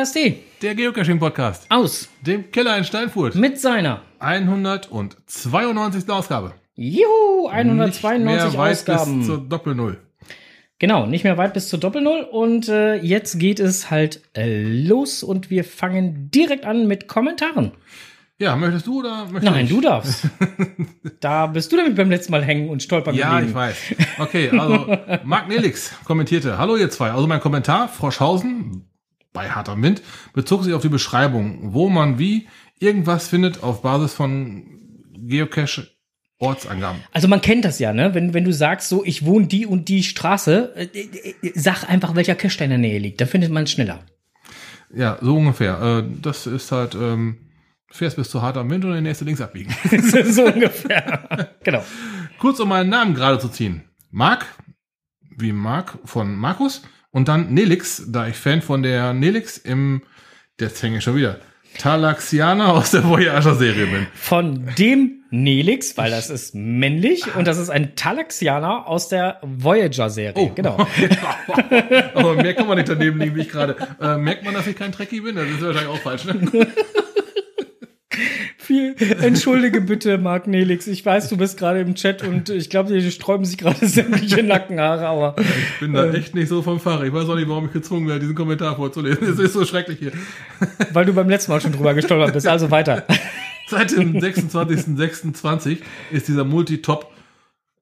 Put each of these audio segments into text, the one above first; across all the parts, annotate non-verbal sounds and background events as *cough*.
KSD Der Geocaching-Podcast. aus Dem Keller in Steinfurt. mit seiner 192. Ausgabe. Juhu, Nicht 192 mehr weit Ausgaben. bis zur Doppel-Null. Genau, nicht mehr weit bis zur Doppel-Null. Und äh, jetzt geht es halt äh, los und wir fangen direkt an mit Kommentaren. Ja, möchtest du oder möchtest Nein, ich? du darfst. *laughs* da bist du nämlich beim letzten Mal hängen und stolpern Ja, geblieben. ich weiß. Okay, also Marc Nelix kommentierte. Hallo ihr zwei. Also mein Kommentar, Froschhausen bei harter Wind, bezog sich auf die Beschreibung, wo man wie irgendwas findet auf Basis von Geocache-Ortsangaben. Also man kennt das ja, ne? Wenn, wenn du sagst, so, ich wohne die und die Straße, äh, äh, äh, sag einfach, welcher Cache da in der Nähe liegt. Da findet man es schneller. Ja, so ungefähr. Äh, das ist halt, ähm, fährst bis zu harter Wind und in die nächste links abbiegen. *laughs* so ungefähr. *laughs* genau. Kurz um meinen Namen gerade zu ziehen. Marc, wie Marc von Markus und dann Nelix, da ich Fan von der Nelix im, jetzt hänge ich schon wieder, Talaxianer aus der Voyager-Serie bin. Von dem Nelix, weil das ist männlich und das ist ein Talaxianer aus der Voyager-Serie. Genau. *laughs* Aber mehr kann man nicht daneben liegen, wie ich gerade. Äh, merkt man, dass ich kein Trekkie bin? Das ist wahrscheinlich auch falsch. Ne? *laughs* Viel, *laughs* entschuldige bitte, Marc Nelix. Ich weiß, du bist gerade im Chat und ich glaube, dir sträuben sich gerade *laughs* sämtliche Nackenhaare, aber Ich bin da echt nicht so vom Fach. Ich weiß auch nicht, warum ich gezwungen werde, diesen Kommentar vorzulesen. Es ist so schrecklich hier. *laughs* weil du beim letzten Mal schon drüber gestolpert bist. Also weiter. Seit dem 26.06.20 ist dieser Multi-Top,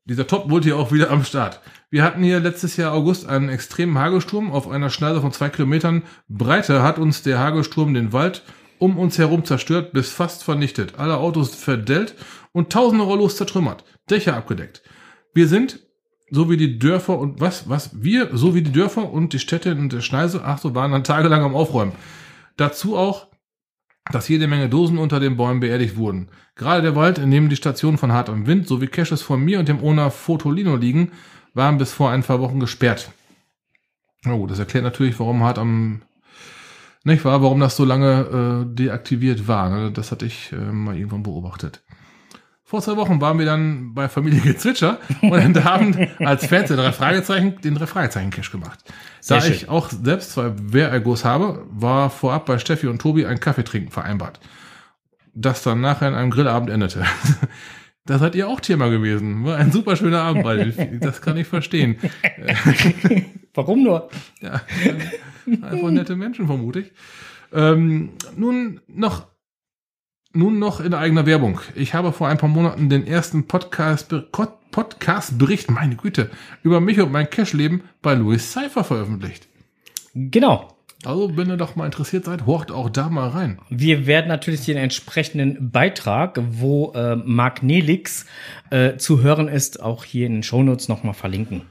dieser Top-Multi auch wieder am Start. Wir hatten hier letztes Jahr August einen extremen Hagelsturm. Auf einer Schneise von zwei Kilometern Breite hat uns der Hagelsturm den Wald um uns herum zerstört bis fast vernichtet. Alle Autos verdellt und tausende Rollos zertrümmert. Dächer abgedeckt. Wir sind, so wie die Dörfer und was, was, wir, so wie die Dörfer und die Städte in der Schneise, ach so, waren dann tagelang am Aufräumen. Dazu auch dass jede Menge Dosen unter den Bäumen beerdigt wurden. Gerade der Wald, in dem die Stationen von Hart am Wind sowie Caches von mir und dem Owner Fotolino liegen, waren bis vor ein paar Wochen gesperrt. Gut, das erklärt natürlich, warum Hart am nicht wahr, warum das so lange äh, deaktiviert war. Ne? Das hatte ich äh, mal irgendwann beobachtet. Vor zwei Wochen waren wir dann bei Familie Gezwitscher und haben *laughs* als Fans den drei Fragezeichen, den drei Fragezeichen Cache gemacht. Sehr da schön. ich auch selbst zwei Wehrergos habe, war vorab bei Steffi und Tobi ein Kaffee trinken vereinbart. Das dann nachher in einem Grillabend endete. *laughs* Da seid ihr auch Thema gewesen. War ein super schöner Abend den. Das kann ich verstehen. *laughs* Warum nur? Ja, einfach nette Menschen, vermute ich. Ähm, nun noch, nun noch in eigener Werbung. Ich habe vor ein paar Monaten den ersten Podcast, Podcast-Bericht, meine Güte, über mich und mein Cash-Leben bei Louis Cypher veröffentlicht. Genau. Also, wenn ihr doch mal interessiert seid, horcht auch da mal rein. Wir werden natürlich den entsprechenden Beitrag, wo äh, Marc Nelix äh, zu hören ist, auch hier in den Shownotes nochmal verlinken.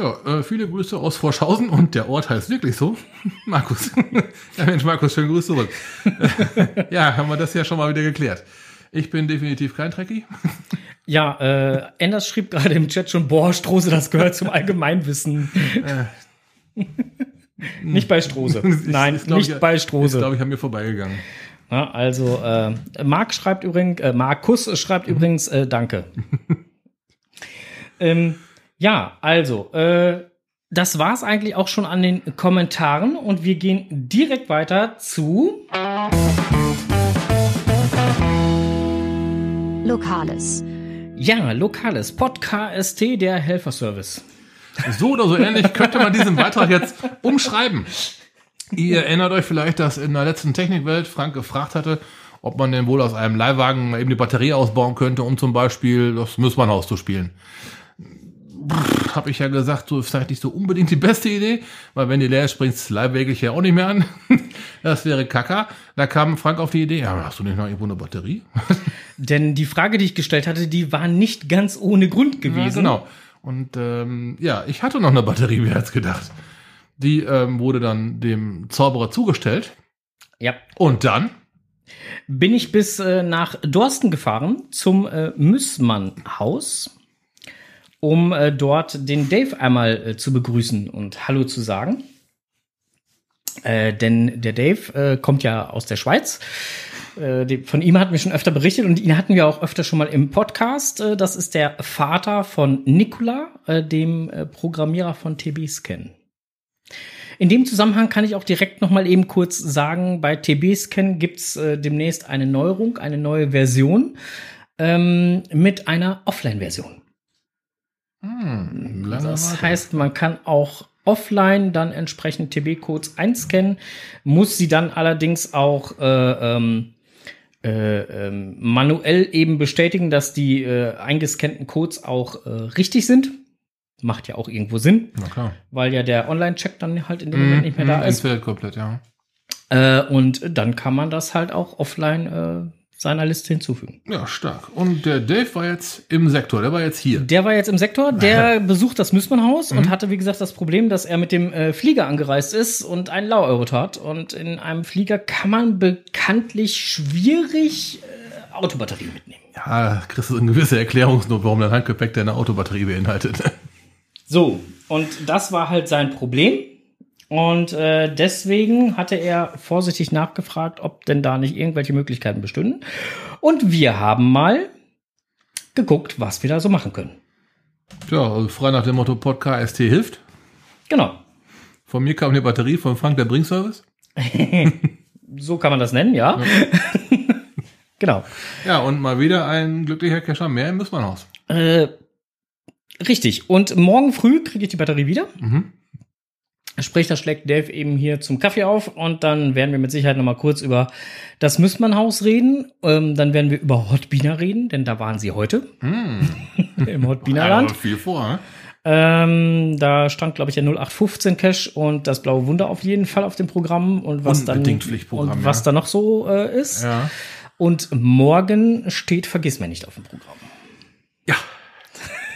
Ja, äh, viele Grüße aus Forschhausen und der Ort heißt wirklich so. *laughs* Markus. *laughs* ja, Mensch, Markus, schönen Grüß zurück. *laughs* ja, haben wir das ja schon mal wieder geklärt. Ich bin definitiv kein Trekkie. Ja, äh, Enders schrieb gerade im Chat schon, boah, Strose, das gehört zum Allgemeinwissen. nicht bei Strose. Nein, Ist, glaub nicht ich, bei Ist, Strose. glaube ich, an mir vorbeigegangen. Ja, also, äh, Marc schreibt übrigens, äh, Markus schreibt übrigens, äh, danke. ähm, ja, also, äh, das war's eigentlich auch schon an den Kommentaren und wir gehen direkt weiter zu. Lokales. Ja, lokales Podcast, der Helferservice. So oder so ähnlich könnte man diesen Beitrag jetzt umschreiben. Ihr erinnert euch vielleicht, dass in der letzten Technikwelt Frank gefragt hatte, ob man denn wohl aus einem Leihwagen eben die Batterie ausbauen könnte, um zum Beispiel das Müssmannhaus zu spielen. Habe ich ja gesagt, so ist vielleicht nicht so unbedingt die beste Idee, weil wenn die leer ist, springt das Leihwägel ja auch nicht mehr an. *laughs* Das wäre Kacker. Da kam Frank auf die Idee, ja, hast du nicht noch irgendwo eine Batterie? *laughs* Denn die Frage, die ich gestellt hatte, die war nicht ganz ohne Grund gewesen. Ja, genau. Und ähm, ja, ich hatte noch eine Batterie, wer hat's gedacht. Die ähm, wurde dann dem Zauberer zugestellt. Ja. Und dann, bin ich bis äh, nach Dorsten gefahren zum äh, Müssmann-Haus, um äh, dort den Dave einmal äh, zu begrüßen und Hallo zu sagen. Äh, denn der Dave äh, kommt ja aus der Schweiz. Äh, die, von ihm hatten wir schon öfter berichtet und ihn hatten wir auch öfter schon mal im Podcast. Äh, das ist der Vater von Nicola, äh, dem Programmierer von TB Scan. In dem Zusammenhang kann ich auch direkt noch mal eben kurz sagen, bei TB-Scan gibt's äh, demnächst eine Neuerung, eine neue Version ähm, mit einer Offline-Version. Hm, lange Das heißt, man kann auch offline dann entsprechend TB-Codes einscannen, muss sie dann allerdings auch äh, ähm, äh, ähm, manuell eben bestätigen, dass die äh, eingescannten Codes auch äh, richtig sind. Macht ja auch irgendwo Sinn, weil ja der Online-Check dann halt in dem Moment nicht mehr da Mhm, ist. komplett, ja. Äh, und dann kann man das halt auch offline äh, seiner Liste hinzufügen. Ja, stark. Und der Dave war jetzt im Sektor, der war jetzt hier. Der war jetzt im Sektor, der besucht das Müssmannhaus Mhm. und hatte, wie gesagt, das Problem, dass er mit dem äh, Flieger angereist ist und einen Laueuro hat. Und in einem Flieger kann man bekanntlich schwierig äh, Autobatterien mitnehmen. Ja, kriegst du eine gewisse Erklärungsnot, warum dein Handgepäck deine Autobatterie beinhaltet. So, und das war halt sein Problem. Und äh, deswegen hatte er vorsichtig nachgefragt, ob denn da nicht irgendwelche Möglichkeiten bestünden. Und wir haben mal geguckt, was wir da so machen können. ja, also frei nach dem Motto Podcast hilft. Genau. Von mir kam die Batterie, von Frank der Bringservice. *laughs* So kann man das nennen, ja. *laughs* genau. Ja, und mal wieder ein glücklicher Kescher mehr im Müssmannhaus. Äh, richtig. Und morgen früh kriege ich die Batterie wieder. Mhm. Sprich, das schlägt Dave eben hier zum Kaffee auf und dann werden wir mit Sicherheit noch mal kurz über das Müssmannhaus reden. Ähm, dann werden wir über Hotbiner reden, denn da waren sie heute *laughs* im Hotbinerland. Ja, viel vor, ne? Ähm, da stand, glaube ich, der 0815 Cache und das blaue Wunder auf jeden Fall auf dem Programm und was dann Unbedingt und was ja. da noch so äh, ist. Ja. Und morgen steht Vergiss mir nicht auf dem Programm.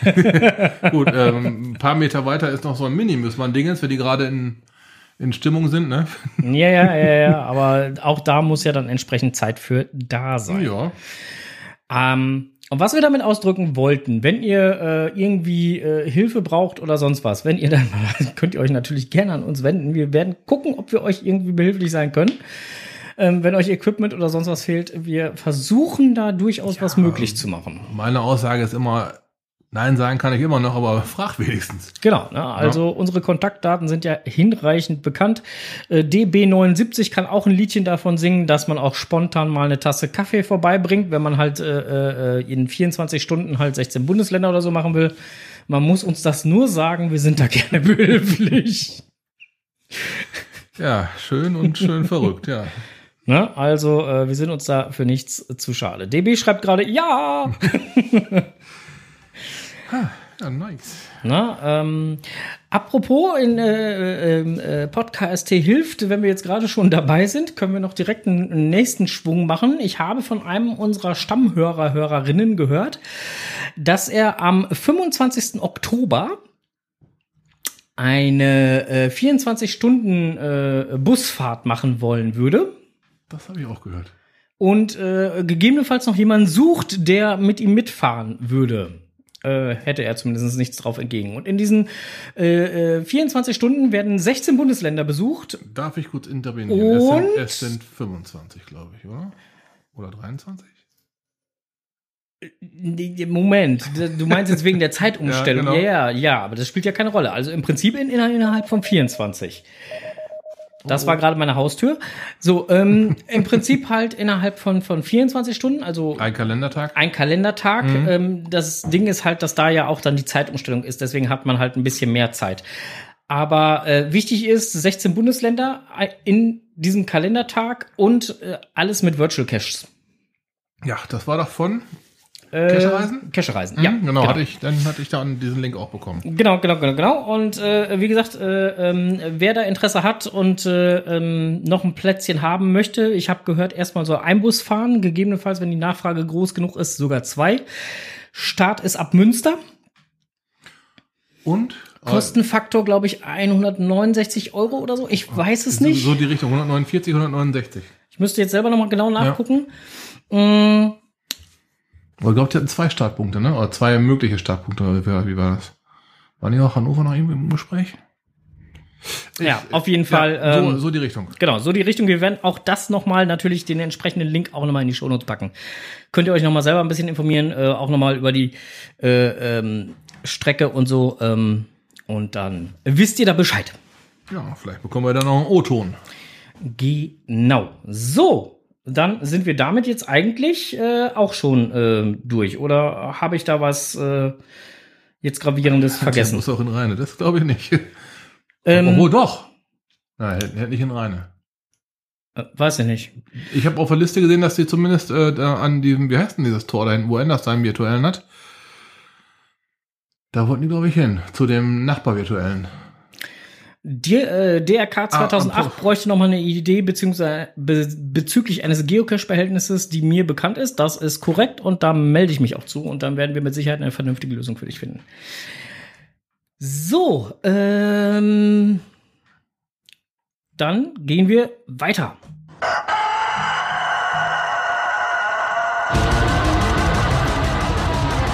Ja. *laughs* Gut, ähm, ein paar Meter weiter ist noch so ein Mini-Müssmann-Dingens, für die gerade in, in Stimmung sind, ne? *laughs* Ja, ja, ja, ja, aber auch da muss ja dann entsprechend Zeit für da sein. Ja. Ähm, und was wir damit ausdrücken wollten, wenn ihr äh, irgendwie äh, Hilfe braucht oder sonst was, wenn ihr dann *laughs* könnt ihr euch natürlich gerne an uns wenden. Wir werden gucken, ob wir euch irgendwie behilflich sein können. Ähm, wenn euch Equipment oder sonst was fehlt, wir versuchen da durchaus was möglich zu machen. Meine Aussage ist immer, nein sagen kann ich immer noch, aber frag wenigstens. Genau, ne? also unsere Kontaktdaten sind ja hinreichend bekannt. Äh, DB79 kann auch ein Liedchen davon singen, dass man auch spontan mal eine Tasse Kaffee vorbeibringt, wenn man halt äh, äh, in 24 Stunden halt 16 Bundesländer oder so machen will. Man muss uns das nur sagen, wir sind da *laughs* gerne behilflich. Ja, schön und schön *laughs* verrückt, ja. Ne? Also, äh, wir sind uns da für nichts zu schade. DB schreibt gerade, ja! *laughs* Ja, nice. Na, ähm, apropos in äh, äh, äh, Podcast hilft, wenn wir jetzt gerade schon dabei sind, können wir noch direkt einen, nächsten Schwung machen. Ich habe von einem unserer Stammhörer, Hörerinnen gehört, dass er am 25. Oktober eine äh, 24 Stunden äh, Busfahrt machen wollen würde Das habe ich auch gehört. und äh, gegebenenfalls noch jemanden sucht, der mit ihm mitfahren würde. Äh, hätte er zumindest nichts drauf entgegen. Und in diesen äh, äh, 24 Stunden werden 16 Bundesländer besucht. Darf ich kurz intervenieren? Es sind, es sind 25, glaube ich, oder? Oder 23? Nee, Moment, du meinst jetzt wegen der *laughs* Zeitumstellung. Ja, Ja, genau. ja, ja, aber das spielt ja keine Rolle. Also im Prinzip in, innerhalb von 24. Das Oh. war gerade meine Haustür. So, ähm, im Prinzip halt innerhalb von, von 24 Stunden, also Ein Kalendertag? ein Kalendertag. Mhm. Ähm, das Ding ist halt, dass da ja auch dann die Zeitumstellung ist. Deswegen hat man halt ein bisschen mehr Zeit. Aber äh, wichtig ist, 16 Bundesländer äh, in diesem Kalendertag und äh, alles mit Virtual Caches. Ja, das war doch von. Äh, Cachereisen? Cachereisen, ja. Hm, genau, Hatte ich, dann hatte ich da diesen Link auch bekommen. Genau, genau, genau, genau. Und äh, wie gesagt, äh, ähm, wer da Interesse hat und äh, ähm, noch ein Plätzchen haben möchte, ich habe gehört, erstmal so ein Bus fahren, gegebenenfalls, wenn die Nachfrage groß genug ist, sogar zwei. Start ist ab Münster. Und? Kostenfaktor, glaube ich, 169 Euro oder so. Ich weiß es so, nicht. so die Richtung, 149, 169. Ich müsste jetzt selber noch mal genau nachgucken. Mm, Aber ich glaube, die hatten zwei Startpunkte, ne? Oder zwei mögliche Startpunkte, wie, war das? War nicht auch Hannover noch irgendwie im Gespräch? ja, auf jeden Fall. Ja, so, ähm, so die Richtung. Genau, so die Richtung. Wir werden auch das nochmal natürlich den entsprechenden Link auch nochmal in die Shownotes packen. Könnt ihr euch nochmal selber ein bisschen informieren, äh, auch nochmal über die äh, ähm, Strecke und so. Ähm, und dann wisst ihr da Bescheid. Ja, vielleicht bekommen wir dann noch einen O-Ton. Genau. So, dann sind wir damit jetzt eigentlich äh, auch schon äh, durch. Oder habe ich da was äh, jetzt gravierendes vergessen? muss auch in Reine, das glaube ich nicht. Ähm, Obwohl doch. Nein, hätte nicht in Reine. äh, weiß ich nicht. Ich habe auf der Liste gesehen, dass die zumindest äh, da an diesem, wie heißt denn dieses Tor da hinten, wo Enders seinen virtuellen hat? Da wollten die, glaube ich, hin. Zu dem Nachbarvirtuellen. Die, äh, DRK 2008 am- bräuchte noch mal eine Idee beziehungsweise be bezüglich eines Geocache-Behältnisses, die mir bekannt ist. Das ist korrekt und da melde ich mich auch zu und dann werden wir mit Sicherheit eine vernünftige Lösung für dich finden. So, ähm, dann gehen wir weiter.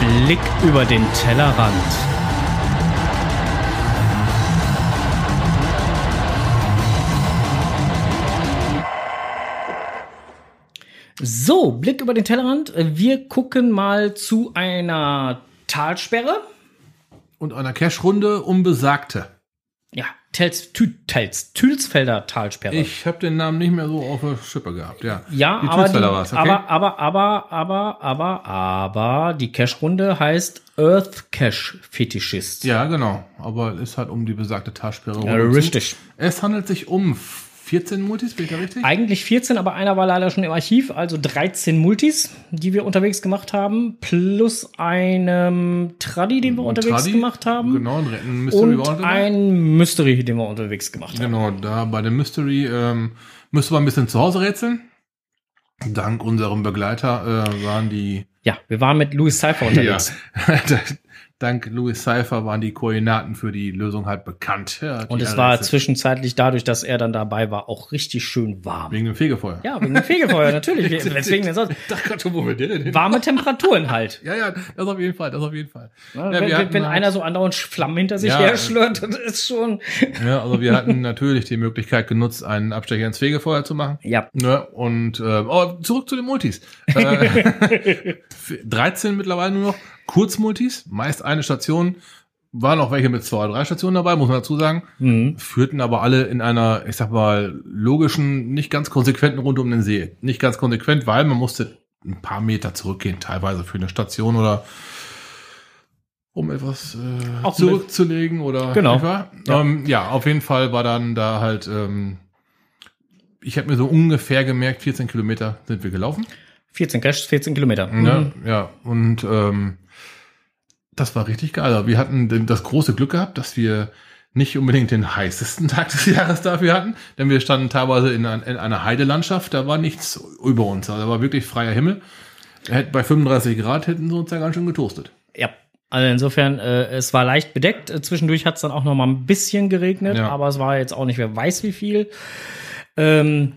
Blick über den Tellerrand. So, Blick über den Tellerrand. Wir gucken mal zu einer Talsperre. Und einer Cash-Runde um Besagte. Ja, Tels, Tü, Tels, Tülsfelder Talsperre. Ich habe den Namen nicht mehr so auf der Schippe gehabt, ja. ja, die aber, die, okay? aber, aber, aber, aber, aber, aber, die Cache-Runde heißt Earth Cache Fetischist. Ja, genau. Aber es hat um die besagte Talsperre Ja, richtig. Es handelt sich um 14 Multis, bin ich da richtig? Eigentlich 14, aber einer war leider schon im Archiv, also 13 Multis, die wir unterwegs gemacht haben, plus einem Tradi, den wir unterwegs Tradi, gemacht haben. Genau, ein Mystery Und ein Mystery, den wir unterwegs gemacht haben. Genau, da bei dem Mystery ähm, müssen wir ein bisschen zu Hause rätseln. Dank unserem Begleiter äh, waren die Ja, wir waren mit Louis Cypher unterwegs. *laughs* Ja, dank Louis Cypher waren die Koordinaten für die Lösung halt bekannt. Ja, Und es war zwischenzeitlich dadurch, dass er dann dabei war, auch richtig schön warm. wegen dem Fegefeuer. Ja, wegen dem Fegefeuer, natürlich. *laughs* Weswegen denn sonst? Gerade schon, wo wir den denn hin? Warme Temperaturen halt. *laughs* Ja, ja, das auf jeden Fall, das auf jeden Fall. Ne? Ja, wenn wenn halt- einer so andauernd Flammen hinter sich Ja. her schlört, das ist schon. *laughs* Ja, also wir hatten natürlich die Möglichkeit genutzt, einen Abstecher ins Fegefeuer zu machen. Ja. Ne, und äh, oh, zurück zu den Multis. Äh, 13 mittlerweile nur noch. Kurzmultis, meist eine Station. Waren auch welche mit zwei oder drei Stationen dabei, muss man dazu sagen. Mhm. Führten aber alle in einer, ich sag mal, logischen, nicht ganz konsequenten Runde um den See. Nicht ganz konsequent, weil man musste ein paar Meter zurückgehen, teilweise für eine Station oder um etwas äh, Auch zurückzulegen oder Genau. Ja. Ähm, ja, auf jeden Fall war dann da halt, ähm, ich habe mir so ungefähr gemerkt, 14 Kilometer sind wir gelaufen. 14 Cash, 14 Kilometer. Ne? Mhm. Ja, und ähm, das war richtig geil. Also wir hatten das große Glück gehabt, dass wir nicht unbedingt den heißesten *laughs* Tag des Jahres dafür hatten, denn wir standen teilweise in, ein, in einer Heidelandschaft, da war nichts über uns, also da war wirklich freier Himmel. Bei 35 Grad hätten sie uns ja ganz schön getoastet. Ja. Also insofern, äh, es war leicht bedeckt. Äh, Zwischendurch hat es dann auch noch mal ein bisschen geregnet, Ja. aber es war jetzt auch nicht, wer weiß wie viel. Ähm,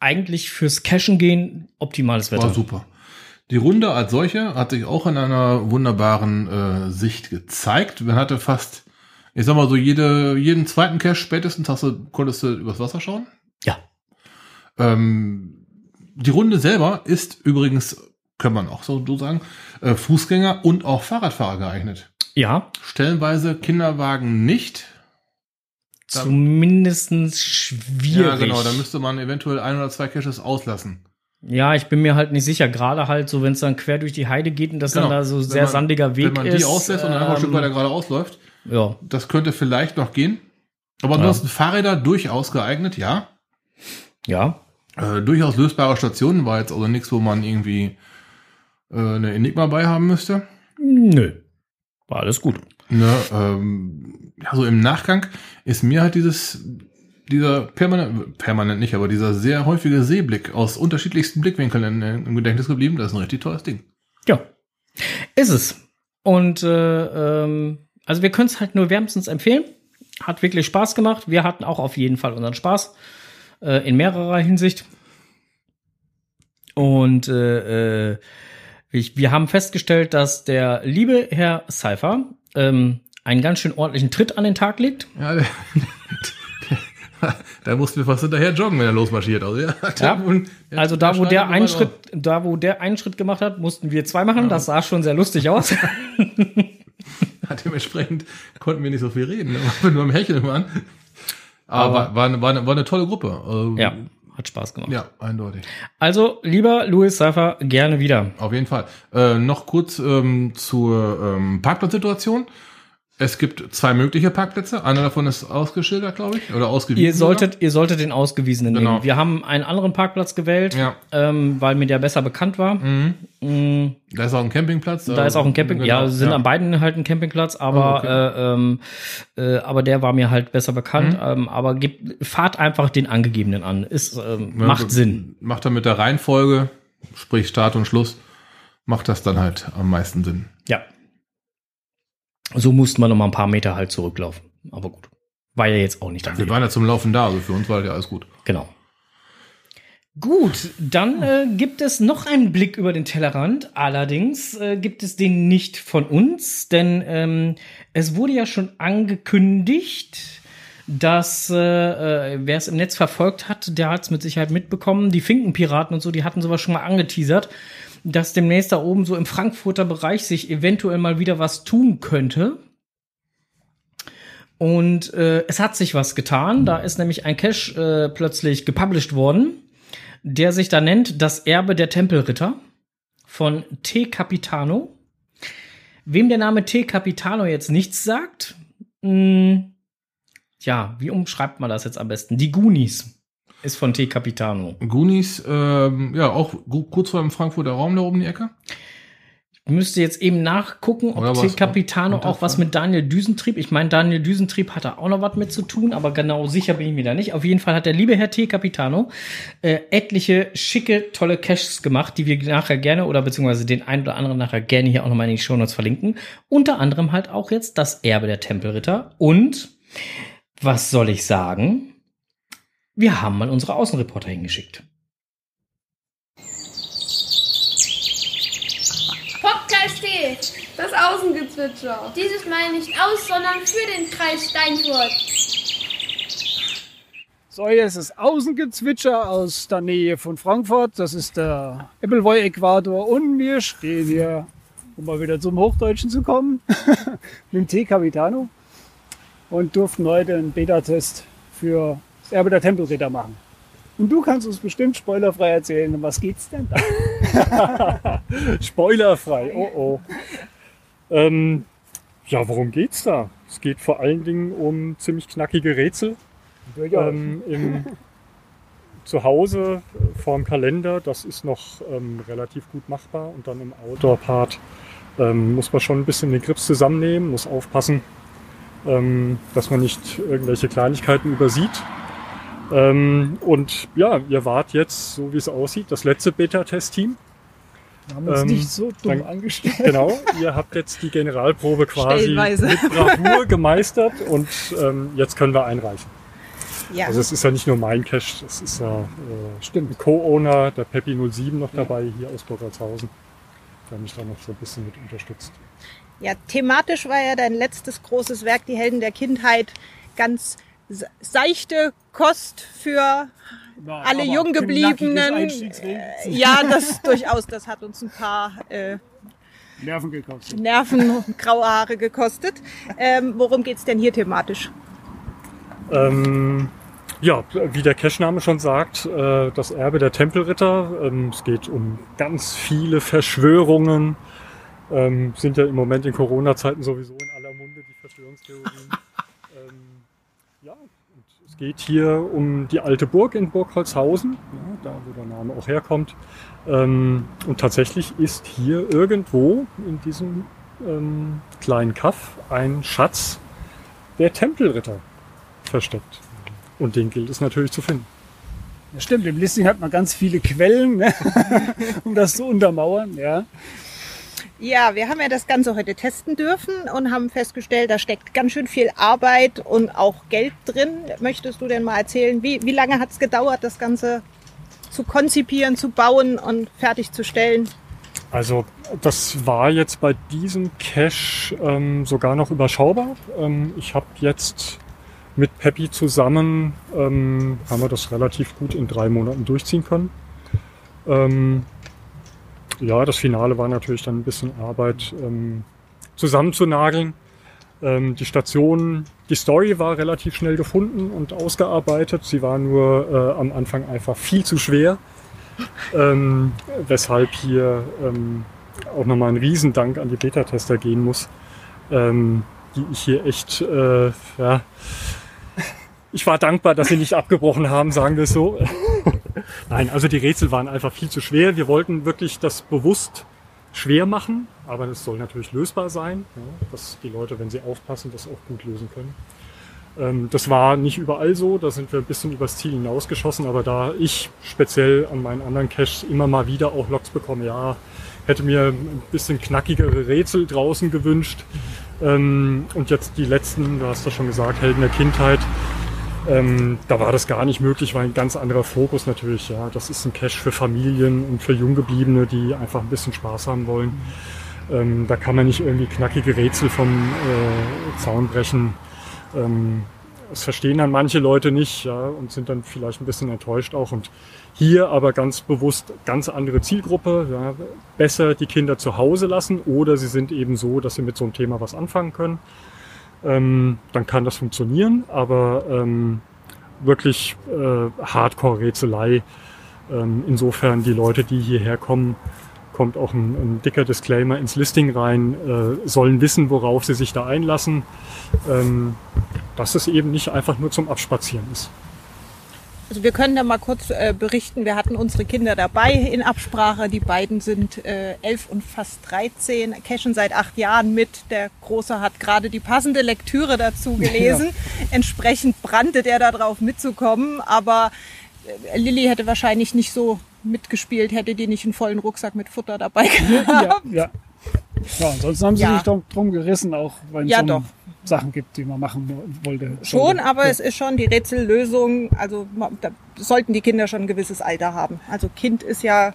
eigentlich fürs Cashen gehen optimales Wetter. War super. Die Runde als solche hat sich auch in einer wunderbaren äh, Sicht gezeigt. Man hatte fast, ich sag mal so, jede, jeden zweiten Cache spätestens hast du, konntest du übers Wasser schauen. Ja. Ähm, die Runde selber ist übrigens, kann man auch so sagen, äh, Fußgänger und auch Fahrradfahrer geeignet. Ja, Stellenweise Kinderwagen nicht. Zumindest schwierig. Ja, genau, da müsste man eventuell ein oder zwei Caches auslassen. Ja, ich bin mir halt nicht sicher. Gerade halt so, wenn es dann quer durch die Heide geht und das Genau. dann da so Wenn sehr man- sandiger Weg Wenn man ist. die auslässt und dann einfach ein Stück ähm, weiter geradeaus läuft, Ja, das könnte vielleicht noch gehen. Aber ansonsten Fahrräder durchaus geeignet, ja. ja. Äh, durchaus lösbare Stationen, war jetzt also nichts, wo man irgendwie äh, eine Enigma bei haben müsste. Nö. War alles gut. Ne, ähm, ja, so im Nachgang ist mir halt dieses, dieser permanent, permanent nicht, aber dieser sehr häufige Seeblick aus unterschiedlichsten Blickwinkeln in, im Gedächtnis geblieben. Das ist ein richtig tolles Ding. Ja. Ist es. Und äh, ähm, also wir können es halt nur wärmstens empfehlen. Hat wirklich Spaß gemacht. Wir hatten auch auf jeden Fall unseren Spaß. Äh, in mehrerer Hinsicht. Und äh, äh, ich, wir haben festgestellt, dass der liebe Herr Seifer ähm, einen ganz schön ordentlichen Tritt an den Tag legt. Ja, der, *laughs* da mussten wir fast hinterher joggen, wenn er losmarschiert. Also, ja, Ja, Also da, wo der einen. Schritt, da, wo der einen Schritt gemacht hat, mussten wir zwei machen. Das sah schon sehr lustig aus. *laughs* Ja, dementsprechend konnten wir nicht so viel reden. Wir nur am Hecheln waren. Aber, Aber- war, war, war, eine, war eine tolle Gruppe. Äh, Ja, hat Spaß gemacht. Ja, eindeutig. Also, lieber Louis Seifer, gerne wieder. Auf jeden Fall. Äh, noch kurz ähm, zur ähm, Parkplatzsituation. Es gibt zwei mögliche Parkplätze. Einer davon ist ausgeschildert, glaube ich, oder ausgewiesen. Ihr solltet, ihr solltet den ausgewiesenen Genau. nehmen. Wir haben einen anderen Parkplatz gewählt, Ja. ähm, weil mir der besser bekannt war. Mhm. Mm, Da ist auch ein Campingplatz. Da ist auch ein Camping, Genau, ja, sind an beiden halt ein Campingplatz, aber Oh, okay. äh, ähm, äh, aber der war mir halt besser bekannt. Mhm. Ähm, aber gebt, fahrt einfach den angegebenen an. Ist ähm, Ja, macht Sinn. Macht dann mit der Reihenfolge, sprich Start und Schluss, macht das dann halt am meisten Sinn. Ja. So mussten wir noch mal ein paar Meter halt zurücklaufen. Aber gut. War ja jetzt auch nicht Wir dafür. waren ja zum Laufen da, also für uns war das ja alles gut. Genau. Gut, dann äh, gibt es noch einen Blick über den Tellerrand. Allerdings äh, gibt es den nicht von uns, denn ähm, es wurde ja schon angekündigt, dass äh, äh, wer es im Netz verfolgt hat, der hat es mit Sicherheit mitbekommen. Die Finkenpiraten und so, die hatten sowas schon mal angeteasert, dass demnächst da oben so im Frankfurter Bereich sich eventuell mal wieder was tun könnte. Und äh, es hat sich was getan. Da ist nämlich ein Cache äh, plötzlich gepublished worden, der sich da nennt Das Erbe der Tempelritter von T. Capitano. Wem der Name T. Capitano jetzt nichts sagt, mh, ja, wie umschreibt man das jetzt am besten? Die Goonies ist von T. Capitano. Goonies, ähm, ja, auch kurz vor dem Frankfurter Raum da oben die Ecke. Ich müsste jetzt eben nachgucken, ob T. Capitano auch was mit Daniel Düsentrieb. Ich meine, Daniel Düsentrieb hat da auch noch was mit zu tun, aber genau sicher bin ich mir da nicht. Auf jeden Fall hat der liebe Herr T. Capitano äh, etliche schicke, tolle Caches gemacht, die wir nachher gerne oder beziehungsweise den einen oder anderen nachher gerne hier auch nochmal in die Shownotes verlinken. Unter anderem halt auch jetzt das Erbe der Tempelritter und was soll ich sagen? Wir haben mal unsere Außenreporter hingeschickt. Podcast D. Das Außengezwitscher. Dieses Mal nicht aus, sondern für den Kreis Steinfurt. So, hier ist das Außengezwitscher aus der Nähe von Frankfurt. Das ist der Appleboy-Äquator. Und wir stehen hier, um mal wieder zum Hochdeutschen zu kommen, *laughs* mit dem T. Capitano und durften heute einen Beta-Test für das Erbe der Tempelritter machen. Und du kannst uns bestimmt spoilerfrei erzählen, um was geht's denn da? *laughs* Spoilerfrei, oh oh. Ähm, ja, worum geht's da? Es geht vor allen Dingen um ziemlich knackige Rätsel ähm, im *laughs* Zuhause äh, vorm Kalender. Das ist noch ähm, relativ gut machbar. Und dann im Outdoor-Part ähm, muss man schon ein bisschen den Grips zusammennehmen, muss aufpassen, ähm, dass man nicht irgendwelche Kleinigkeiten übersieht. Ähm, und ja, ihr wart jetzt, so wie es aussieht, das letzte Beta-Test-Team. Wir haben uns Ähm, nicht so dumm dann- angestellt. Genau, ihr habt jetzt die Generalprobe quasi mit Bravour gemeistert und ähm, jetzt können wir einreichen. Ja. Also es ist ja nicht nur mein Cache, es ist ja äh, stimmt Co-Owner, der Peppi 07 noch dabei hier aus Burgertshausen, der mich da noch so ein bisschen mit unterstützt. ja, thematisch war ja dein letztes großes Werk, die Helden der Kindheit, ganz seichte Kost für alle Aber Junggebliebenen. Äh, Ja, das *laughs* durchaus, das hat uns ein paar äh, Nerven gekostet. Nerven und graue Haare gekostet. Ähm, worum geht's denn hier thematisch? Ähm, ja, wie der Cache-Name schon sagt, äh, das Erbe der Tempelritter. Ähm, es geht um ganz viele Verschwörungen. Ähm, sind ja im Moment in Corona-Zeiten sowieso in aller Munde die Verschwörungstheorien. ähm, ja, und es geht hier um die alte Burg in Burgholzhausen, ja, da wo der Name auch herkommt. Ähm, und tatsächlich ist hier irgendwo in diesem ähm, kleinen Kaff ein Schatz der Tempelritter versteckt. Und den gilt es natürlich zu finden. Ja, stimmt, im Listing hat man ganz viele Quellen, ne? *laughs* um das zu untermauern. Ja. Ja, wir haben ja das Ganze heute testen dürfen und haben festgestellt, da steckt ganz schön viel Arbeit und auch Geld drin. Möchtest du denn mal erzählen, wie, wie lange hat es gedauert, das Ganze zu konzipieren, zu bauen und fertigzustellen? Also das war jetzt bei diesem Cache ähm, sogar noch überschaubar. Ähm, ich habe jetzt mit Peppy zusammen, ähm, haben wir das relativ gut in drei Monaten durchziehen können. Ja, das Finale war natürlich dann ein bisschen Arbeit ähm, zusammenzunageln. Ähm, die Station, die Story war relativ schnell gefunden und ausgearbeitet. Sie war nur äh, am Anfang einfach viel zu schwer. Ähm, weshalb hier ähm, auch nochmal ein Riesendank an die Beta-Tester gehen muss, ähm, die ich hier echt, äh, ja, ich war dankbar, dass sie nicht abgebrochen haben, sagen wir es so. *laughs* Nein, also die Rätsel waren einfach viel zu schwer. Wir wollten wirklich das bewusst schwer machen, aber es soll natürlich lösbar sein, ja, dass die Leute, wenn sie aufpassen, das auch gut lösen können. Ähm, das war nicht überall so, da sind wir ein bisschen übers Ziel hinausgeschossen, aber da ich speziell an meinen anderen Caches immer mal wieder auch Logs bekomme, ja, hätte mir ein bisschen knackigere Rätsel draußen gewünscht. Ähm, und jetzt die letzten, du hast das schon gesagt, Helden der Kindheit, ähm, da war das gar nicht möglich, weil ein ganz anderer Fokus natürlich. Ja, das ist ein Cache für Familien und für Junggebliebene, die einfach ein bisschen Spaß haben wollen. Ähm, da kann man nicht irgendwie knackige Rätsel vom äh, Zaun brechen. Ähm, das verstehen dann manche Leute nicht ja, und sind dann vielleicht ein bisschen enttäuscht auch. Und hier aber ganz bewusst ganz andere Zielgruppe. Ja, besser die Kinder zu Hause lassen oder sie sind eben so, dass sie mit so einem Thema was anfangen können. Ähm, dann kann das funktionieren, aber ähm, wirklich äh, Hardcore-Rätselei. Ähm, insofern die Leute, die hierher kommen, kommt auch ein, ein, dicker Disclaimer ins Listing rein, äh, sollen wissen, worauf sie sich da einlassen, ähm, dass es eben nicht einfach nur zum Abspazieren ist. Also wir können da mal kurz äh, berichten, wir hatten unsere Kinder dabei in Absprache. Die beiden sind äh, elf und fast 13, cashen seit acht Jahren mit. Der Große hat gerade die passende Lektüre dazu gelesen. Ja. Entsprechend brannte der darauf mitzukommen, aber äh, Lilly hätte wahrscheinlich nicht so mitgespielt, hätte die nicht einen vollen Rucksack mit Futter dabei gehabt. Ja, ja. ja ansonsten haben sie ja. sich drum gerissen, auch wenn ja, so doch. Sachen gibt, die man machen wollte. Schon, aber ja. es ist schon die Rätsellösung, also da sollten die Kinder schon ein gewisses Alter haben. Also Kind ist ja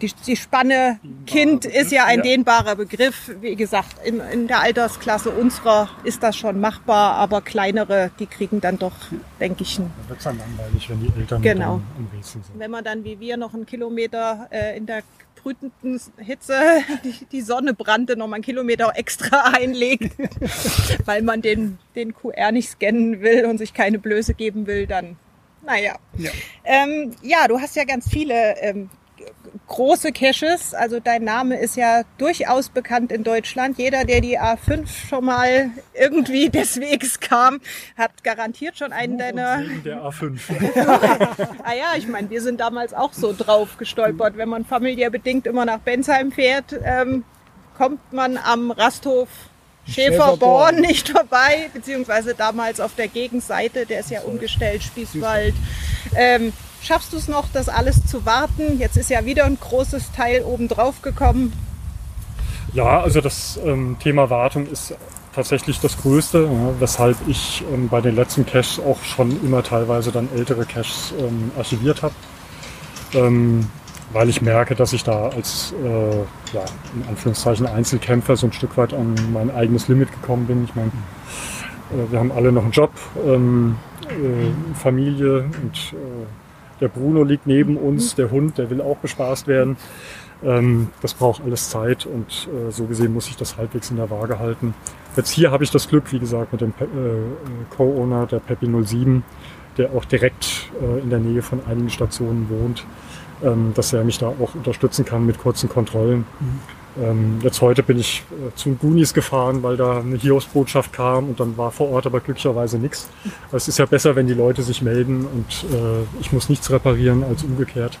die, die Spanne Kind Begriff, ist ja ein ja. dehnbarer Begriff. Wie gesagt, in, in der Altersklasse unserer ist das schon machbar, aber kleinere, die kriegen dann doch, denke ich, ein. Da wird dann langweilig, wenn die Eltern genau. im Rätsel sind. Wenn man dann wie wir noch einen Kilometer äh, in der brütenden Hitze *laughs* die, die Sonne brannte, noch mal einen Kilometer extra *laughs* einlegt, *laughs* weil man den, den QR nicht scannen will und sich keine Blöße geben will, dann naja. Ja. Ähm, ja, du hast ja ganz viele ähm, große Caches. Also dein Name ist ja durchaus bekannt in Deutschland. Jeder, der die A5 schon mal irgendwie *laughs* des Wegs kam, hat garantiert schon einen deiner. Der A5. *laughs* ah ja, ich meine, wir sind damals auch so drauf gestolpert. Wenn man familiär bedingt immer nach Bensheim fährt, ähm, kommt man am Rasthof Schäferborn nicht vorbei, beziehungsweise damals auf der Gegenseite, der ist ja umgestellt, Spießwald. Ähm, Schaffst du es noch, das alles zu warten? Jetzt ist ja wieder ein großes Teil oben drauf gekommen. Ja, also das ähm, Thema Wartung ist tatsächlich das Größte, ja, weshalb ich ähm, bei den letzten Caches auch schon immer teilweise dann ältere Caches ähm, archiviert habe. Ähm, weil ich merke, dass ich da als äh, ja, in Anführungszeichen Einzelkämpfer so ein Stück weit an mein eigenes Limit gekommen bin. Ich meine, äh, wir haben alle noch einen Job, ähm, äh, Familie und äh, der Bruno liegt neben uns, der Hund, der will auch bespaßt werden. Ähm, das braucht alles Zeit und äh, so gesehen muss ich das halbwegs in der Waage halten. Jetzt hier habe ich das Glück, wie gesagt, mit dem Pe äh, Co-Owner der Peppy 07, der auch direkt äh, in der Nähe von einigen Stationen wohnt, ähm, dass er mich da auch unterstützen kann mit kurzen Kontrollen. Mhm. Ähm, jetzt heute bin ich äh, zum Gunis gefahren, weil da eine Hiobsbotschaft kam und dann war vor Ort aber glücklicherweise nichts. Es ist ja besser, wenn die Leute sich melden und äh, ich muss nichts reparieren als umgekehrt.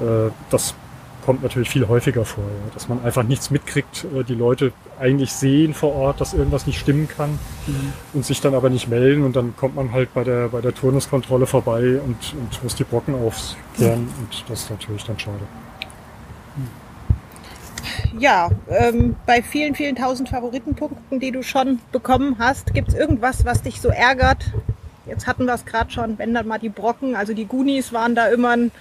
Äh, das kommt natürlich viel häufiger vor, ja, dass man einfach nichts mitkriegt, äh, die Leute eigentlich sehen vor Ort, dass irgendwas nicht stimmen kann mhm. und sich dann aber nicht melden und dann kommt man halt bei der, bei der Turnuskontrolle vorbei und, und muss die Brocken aufkehren und das ist natürlich dann schade ja, ähm, bei vielen, vielen tausend Favoritenpunkten, die du schon bekommen hast, gibt es irgendwas, was dich so ärgert? Jetzt hatten wir es gerade schon, wenn dann mal die Brocken, also die Goonies waren da immer ein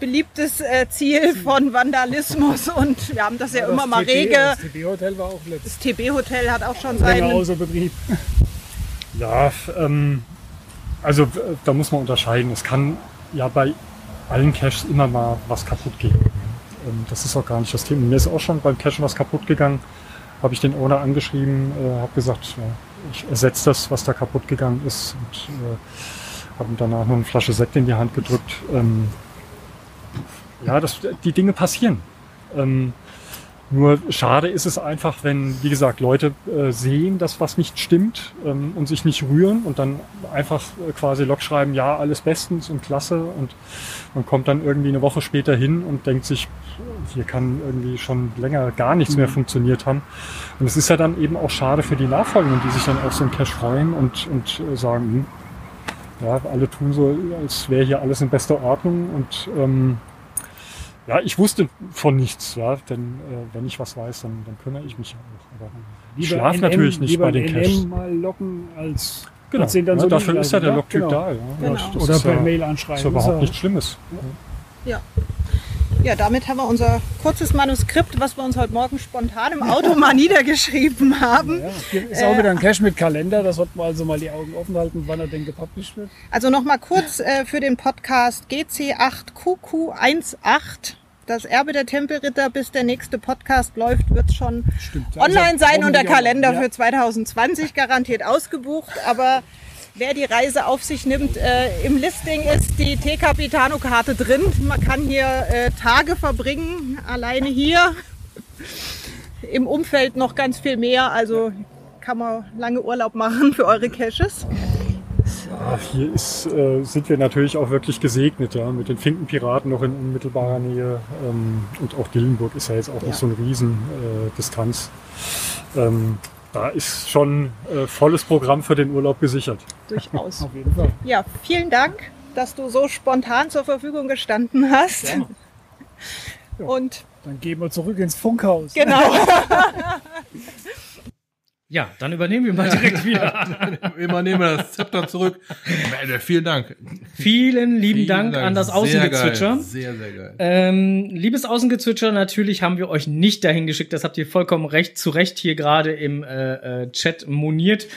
beliebtes äh, Ziel von Vandalismus und wir haben das ja, ja immer das mal TB, rege. Das TB-Hotel war auch letzt. Das TB-Hotel hat auch schon seinen... Genauso Betrieb. *laughs* Ja, ähm, also äh, da muss man unterscheiden. Es kann ja bei allen Caches immer mal was kaputt gehen. Ähm, das ist auch gar nicht das Thema. Mir ist auch schon beim Cachen was kaputt gegangen. habe ich den Owner angeschrieben, äh, habe gesagt, ja, ich ersetze das, was da kaputt gegangen ist und äh, habe ihm danach noch eine Flasche Sekt in die Hand gedrückt. Ähm, ja, das, die Dinge passieren. Ähm, nur schade ist es einfach, wenn, wie gesagt, Leute äh, sehen, dass was nicht stimmt ähm, und sich nicht rühren und dann einfach äh, quasi Log schreiben, ja, alles bestens und klasse und man kommt dann irgendwie eine Woche später hin und denkt sich, hier kann irgendwie schon länger gar nichts mehr funktioniert haben. Und es ist ja dann eben auch schade für die Nachfolgenden, die sich dann auf so einen Cash freuen und, und äh, sagen, hm, ja, alle tun so, als wäre hier alles in bester Ordnung und ähm, ja, ich wusste von nichts, ja, denn äh, wenn ich was weiß, dann, dann kümmere ich mich ja auch. Aber ich Lieber schlaf NM natürlich nicht bei den NM Caches. mal locken, als Genau, als den dann ja, so dafür ist ja der lassen, Logtyp genau. da. Ja. Genau. Das Oder per ja, Mail ist anschreiben. ja überhaupt Ist nichts Schlimmes. Ja. Ja, damit haben wir unser kurzes Manuskript, was wir uns heute Morgen spontan im Auto mal niedergeschrieben haben. Ja, ist auch wieder ein Cache mit Kalender, da sollten wir also mal die Augen offen halten, wann er denn gepublished wird. Also nochmal kurz äh, für den Podcast GC8QQ18. Das Erbe der Tempelritter, bis der nächste Podcast läuft, wird schon Stimmt. online Also, sein und der Kalender ja. für 2020 garantiert ausgebucht. Aber wer die Reise auf sich nimmt, äh, im Listing ist die T Capitano-Karte drin. Man kann hier äh, Tage verbringen, alleine hier. Im Umfeld noch ganz viel mehr. Also kann man lange Urlaub machen für eure Caches. Ja, hier ist, äh, sind wir natürlich auch wirklich gesegnet, ja, mit den Finkenpiraten noch in unmittelbarer Nähe. Ähm, und auch Dillenburg ist ja jetzt auch Ja. nicht so eine Riesendistanz. Äh, Distanz. ähm, da ist schon äh, volles Programm für den Urlaub gesichert. Durchaus. *laughs* Auf jeden Fall. Ja, vielen Dank, dass du so spontan zur Verfügung gestanden hast. Ja. Und Dann gehen wir zurück ins Funkhaus. genau. *laughs* Ja, dann übernehmen wir mal direkt *laughs* wieder. Immer nehmen wir das Zepter zurück. Vielen Dank. Vielen lieben Vielen Dank, an das Außengezwitscher. Sehr, sehr geil. Ähm, liebes Außengezwitscher, natürlich haben wir euch nicht dahin geschickt. Das habt ihr vollkommen recht, zu Recht hier gerade im äh, äh, Chat moniert.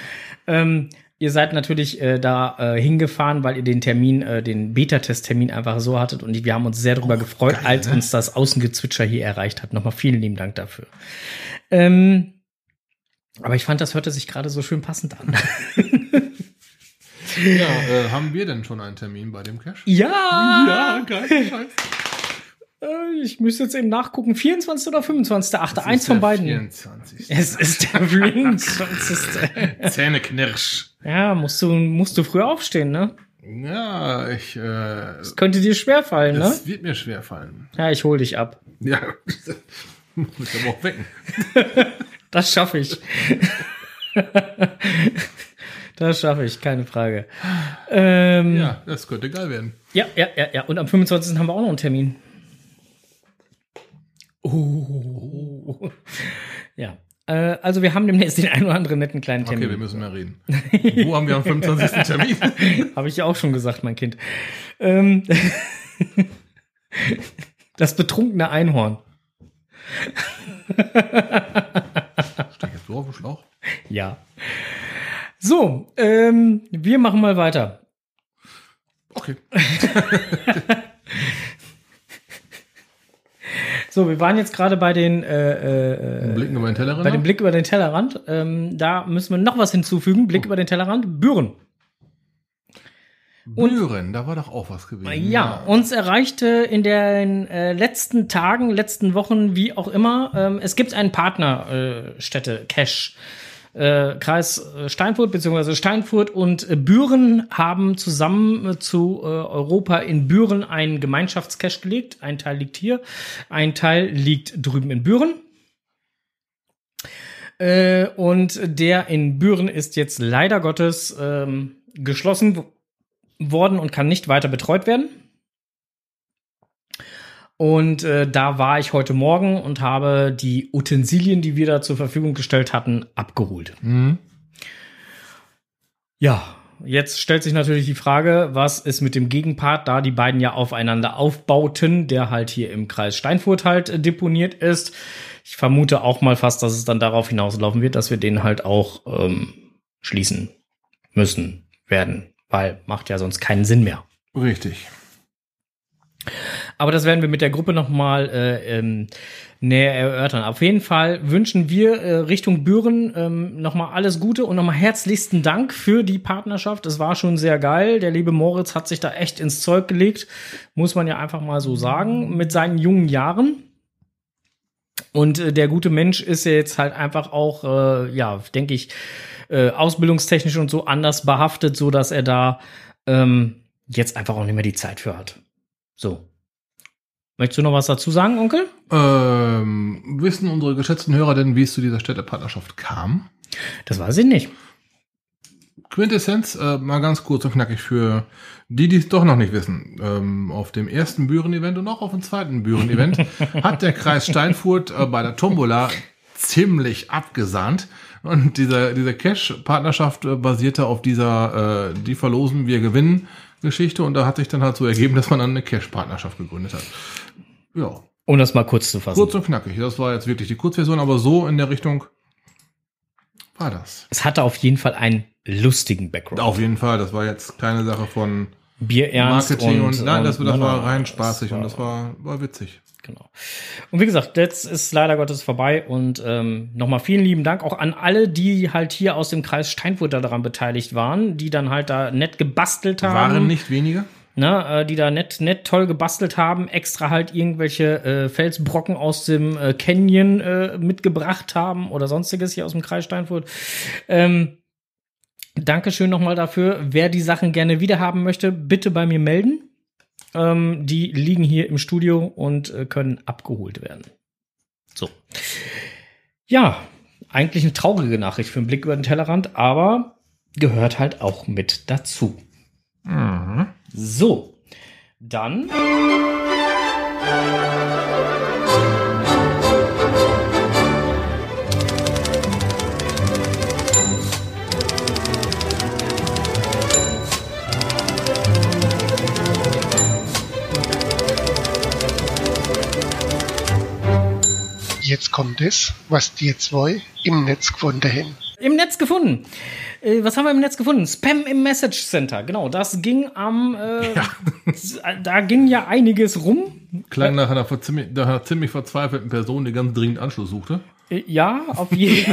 Ähm, ihr seid natürlich äh, da äh, hingefahren, weil ihr den Termin, äh, den Beta-Test-Termin einfach so hattet. Und wir haben uns sehr darüber gefreut, geil, als ne? uns das Außengezwitscher hier erreicht hat. Nochmal vielen lieben Dank dafür. Ähm, aber ich fand, das hörte sich gerade so schön passend an. *laughs* Ja, äh, haben wir denn schon einen Termin bei dem Cash? ja! geil. *laughs* Scheiße. Äh, Ich müsste jetzt eben nachgucken. 24. oder 25. Achte, eins von beiden. 24. Es ist der *laughs* 24. Zähneknirsch. ja, musst du, musst du früh aufstehen, ne? Ja, ich, äh, Das könnte dir schwerfallen, ne? das wird mir schwer fallen. Ja, ich hol dich ab. Ja, muss mich aber auch wecken. Das schaffe ich. das schaffe ich, keine Frage. Ähm, ja. Ja, das könnte geil werden. ja, ja, ja, Und am 25. haben wir auch noch einen Termin. Oh. Ja. Äh, also wir haben demnächst den einen oder anderen netten kleinen Okay, wir Termin. müssen mehr reden. Wo haben wir am 25. Termin? *laughs* Habe ich ja auch schon gesagt, mein Kind. Ähm, *laughs* das betrunkene Einhorn. *laughs* Steig jetzt so auf den Schlauch? Ja. So, ähm, wir machen mal weiter. Okay. *laughs* So, wir waren jetzt gerade bei den äh, äh, Blicken über den Tellerrand. bei dem Blick über den Tellerrand. Ähm, da müssen wir noch was hinzufügen. Blick über den Tellerrand. Büren. Büren, da war doch auch was gewesen. Ja, uns erreichte in den äh, letzten Tagen, letzten Wochen, wie auch immer, ähm, es gibt einen Partnerstätte, äh, Cash. Äh, Kreis äh, Steinfurt bzw. Steinfurt und äh, Büren haben zusammen äh, zu äh, Europa in Büren einen Gemeinschaftscache gelegt. Ein Teil liegt hier, ein Teil liegt drüben in Büren. Äh, und der in Büren ist jetzt leider Gottes ähm, geschlossen worden und kann nicht weiter betreut werden. Und äh, da war ich heute Morgen und habe die Utensilien, die wir da zur Verfügung gestellt hatten, abgeholt. Mhm. Ja, jetzt stellt sich natürlich die Frage, was ist mit dem Gegenpart, da die beiden ja aufeinander aufbauten, der halt hier im Kreis Steinfurt halt äh, deponiert ist. Ich vermute auch mal fast, dass es dann darauf hinauslaufen wird, dass wir den halt auch ähm, schließen müssen werden, weil macht ja sonst keinen Sinn mehr. Richtig. Aber das werden wir mit der Gruppe nochmal äh, ähm, näher erörtern. Auf jeden Fall wünschen wir äh, Richtung Büren ähm, nochmal alles Gute und nochmal herzlichsten Dank für die Partnerschaft. Es war schon sehr geil. Der liebe Moritz hat sich da echt ins Zeug gelegt, muss man ja einfach mal so sagen, mit seinen jungen Jahren. Und äh, der gute Mensch ist ja jetzt halt einfach auch, äh, ja, denke ich, äh, ausbildungstechnisch und so anders behaftet, so dass er da ähm, jetzt einfach auch nicht mehr die Zeit für hat. So. Möchtest du noch was dazu sagen, Onkel? Ähm, wissen unsere geschätzten Hörer denn, wie es zu dieser Städtepartnerschaft kam? Das weiß ich nicht. Quintessenz, äh, mal ganz kurz und knackig für die, die es doch noch nicht wissen. Ähm, auf dem ersten Büren-Event und auch auf dem zweiten Büren-Event *laughs* hat der Kreis Steinfurt äh, bei der Tombola ziemlich abgesahnt. Und dieser, diese Cash-Partnerschaft äh, basierte auf dieser, äh, die verlosen, wir gewinnen Geschichte. Und da hat sich dann halt so ergeben, dass man dann eine Cash-Partnerschaft gegründet hat. Ja, Um das mal kurz zu fassen. kurz und knackig. Das war jetzt wirklich die Kurzversion, aber so in der Richtung war das. Es hatte auf jeden Fall einen lustigen Background. Auf jeden Fall, das war jetzt keine Sache von Bierernst Marketing und, nein, das, das nein, war nein, rein das spaßig war- und das war, war witzig. Genau. Und wie gesagt, jetzt ist leider Gottes vorbei und ähm, nochmal vielen lieben Dank auch an alle, die halt hier aus dem Kreis Steinfurt da daran beteiligt waren, die dann halt da nett gebastelt haben. Waren nicht wenige? ne, äh, die da nett, nett toll gebastelt haben, extra halt irgendwelche äh, Felsbrocken aus dem äh, Canyon äh, mitgebracht haben oder sonstiges hier aus dem Kreis Steinfurt. Ähm, Dankeschön nochmal dafür. Wer die Sachen gerne wieder haben möchte, bitte bei mir melden. Ähm, die liegen hier im Studio und äh, können abgeholt werden. So. Ja, eigentlich eine traurige Nachricht für einen Blick über den Tellerrand, aber gehört halt auch mit dazu. So, dann. Jetzt kommt es, was die zwei im Netz gefunden haben. Im Netz gefunden. Äh, was haben wir im Netz gefunden? Spam im Message Center. Genau, das ging am. Äh, *laughs* Da ging ja einiges rum. Klang nach einer, ziemlich, nach einer ziemlich verzweifelten Person, die ganz dringend Anschluss suchte. Äh, Ja, auf jeden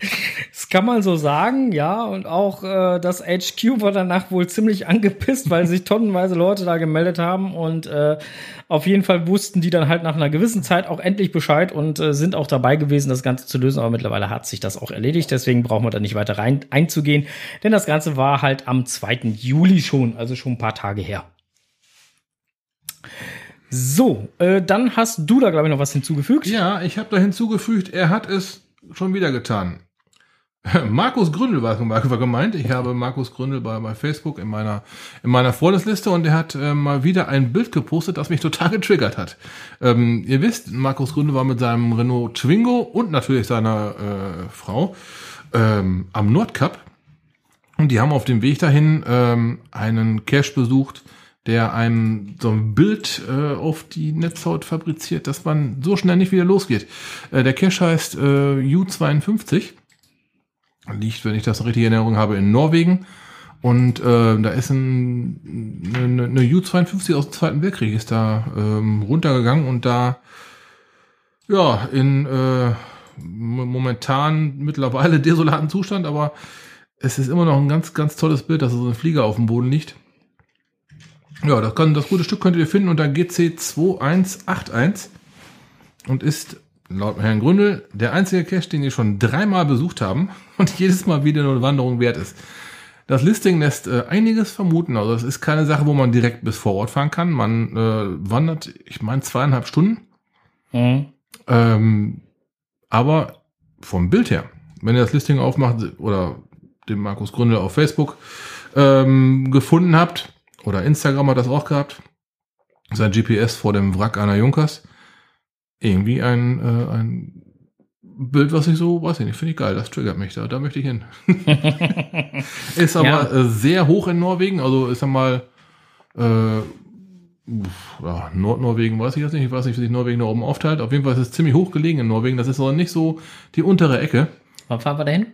Das *laughs* *laughs* kann man so sagen, ja. Und auch äh, das HQ war danach wohl ziemlich angepisst, weil sich tonnenweise Leute da gemeldet haben. Und äh, auf jeden Fall wussten die dann halt nach einer gewissen Zeit auch endlich Bescheid und äh, sind auch dabei gewesen, das Ganze zu lösen. Aber mittlerweile hat sich das auch erledigt. Deswegen brauchen wir da nicht weiter rein einzugehen. Denn das Ganze war halt am 2. Juli schon, also schon ein paar Tage her. So, äh, dann hast du da, glaube ich, noch was hinzugefügt. Ja, ich habe da hinzugefügt, er hat es schon wieder getan. *laughs* Markus Gründel war, war gemeint. Ich habe Markus Gründel bei, bei Facebook in meiner, in meiner Freundesliste und er hat äh, mal wieder ein Bild gepostet, das mich *laughs* total getriggert hat. Ähm, ihr wisst, Markus Gründel war mit seinem Renault Twingo und natürlich seiner äh, Frau ähm, am Nordkap und die haben auf dem Weg dahin ähm, einen Cache besucht, der einem so ein Bild äh, auf die Netzhaut fabriziert, dass man so schnell nicht wieder losgeht. Äh, der Cache heißt äh, U52. Liegt, wenn ich das richtig in Erinnerung habe, in Norwegen. Und äh, da ist ein, eine, eine U52 aus dem Zweiten Weltkrieg ist da ähm, runtergegangen und da ja in äh, mo- momentan mittlerweile *laughs* desolaten Zustand, aber es ist immer noch ein ganz, ganz tolles Bild, dass so ein Flieger auf dem Boden liegt. Ja, das, kann, das gute Stück könnt ihr finden unter GC2181 und ist laut Herrn Gründel der einzige Cache, den wir schon dreimal besucht haben *laughs* und jedes Mal wieder eine Wanderung wert ist. Das Listing lässt äh, einiges vermuten. Also es ist keine Sache, wo man direkt bis vor Ort fahren kann. Man äh, wandert, ich meine, zweieinhalb Stunden. Mhm. Ähm, aber vom Bild her, wenn ihr das Listing aufmacht oder den Markus Gründel auf Facebook ähm, gefunden habt, oder Instagram hat das auch gehabt, sein GPS vor dem Wrack einer Junkers, irgendwie ein, äh, ein Bild, was ich so, weiß ich nicht, finde ich geil, das triggert mich da, da möchte ich hin. *laughs* ist aber Ja. äh, sehr hoch in Norwegen, also ist einmal äh, ja, Nordnorwegen weiß ich jetzt nicht. Ich weiß nicht, wie sich Norwegen da oben aufteilt. Auf jeden Fall ist es ziemlich hoch gelegen in Norwegen. Das ist aber nicht so die untere Ecke. Wann fahren wir dahin?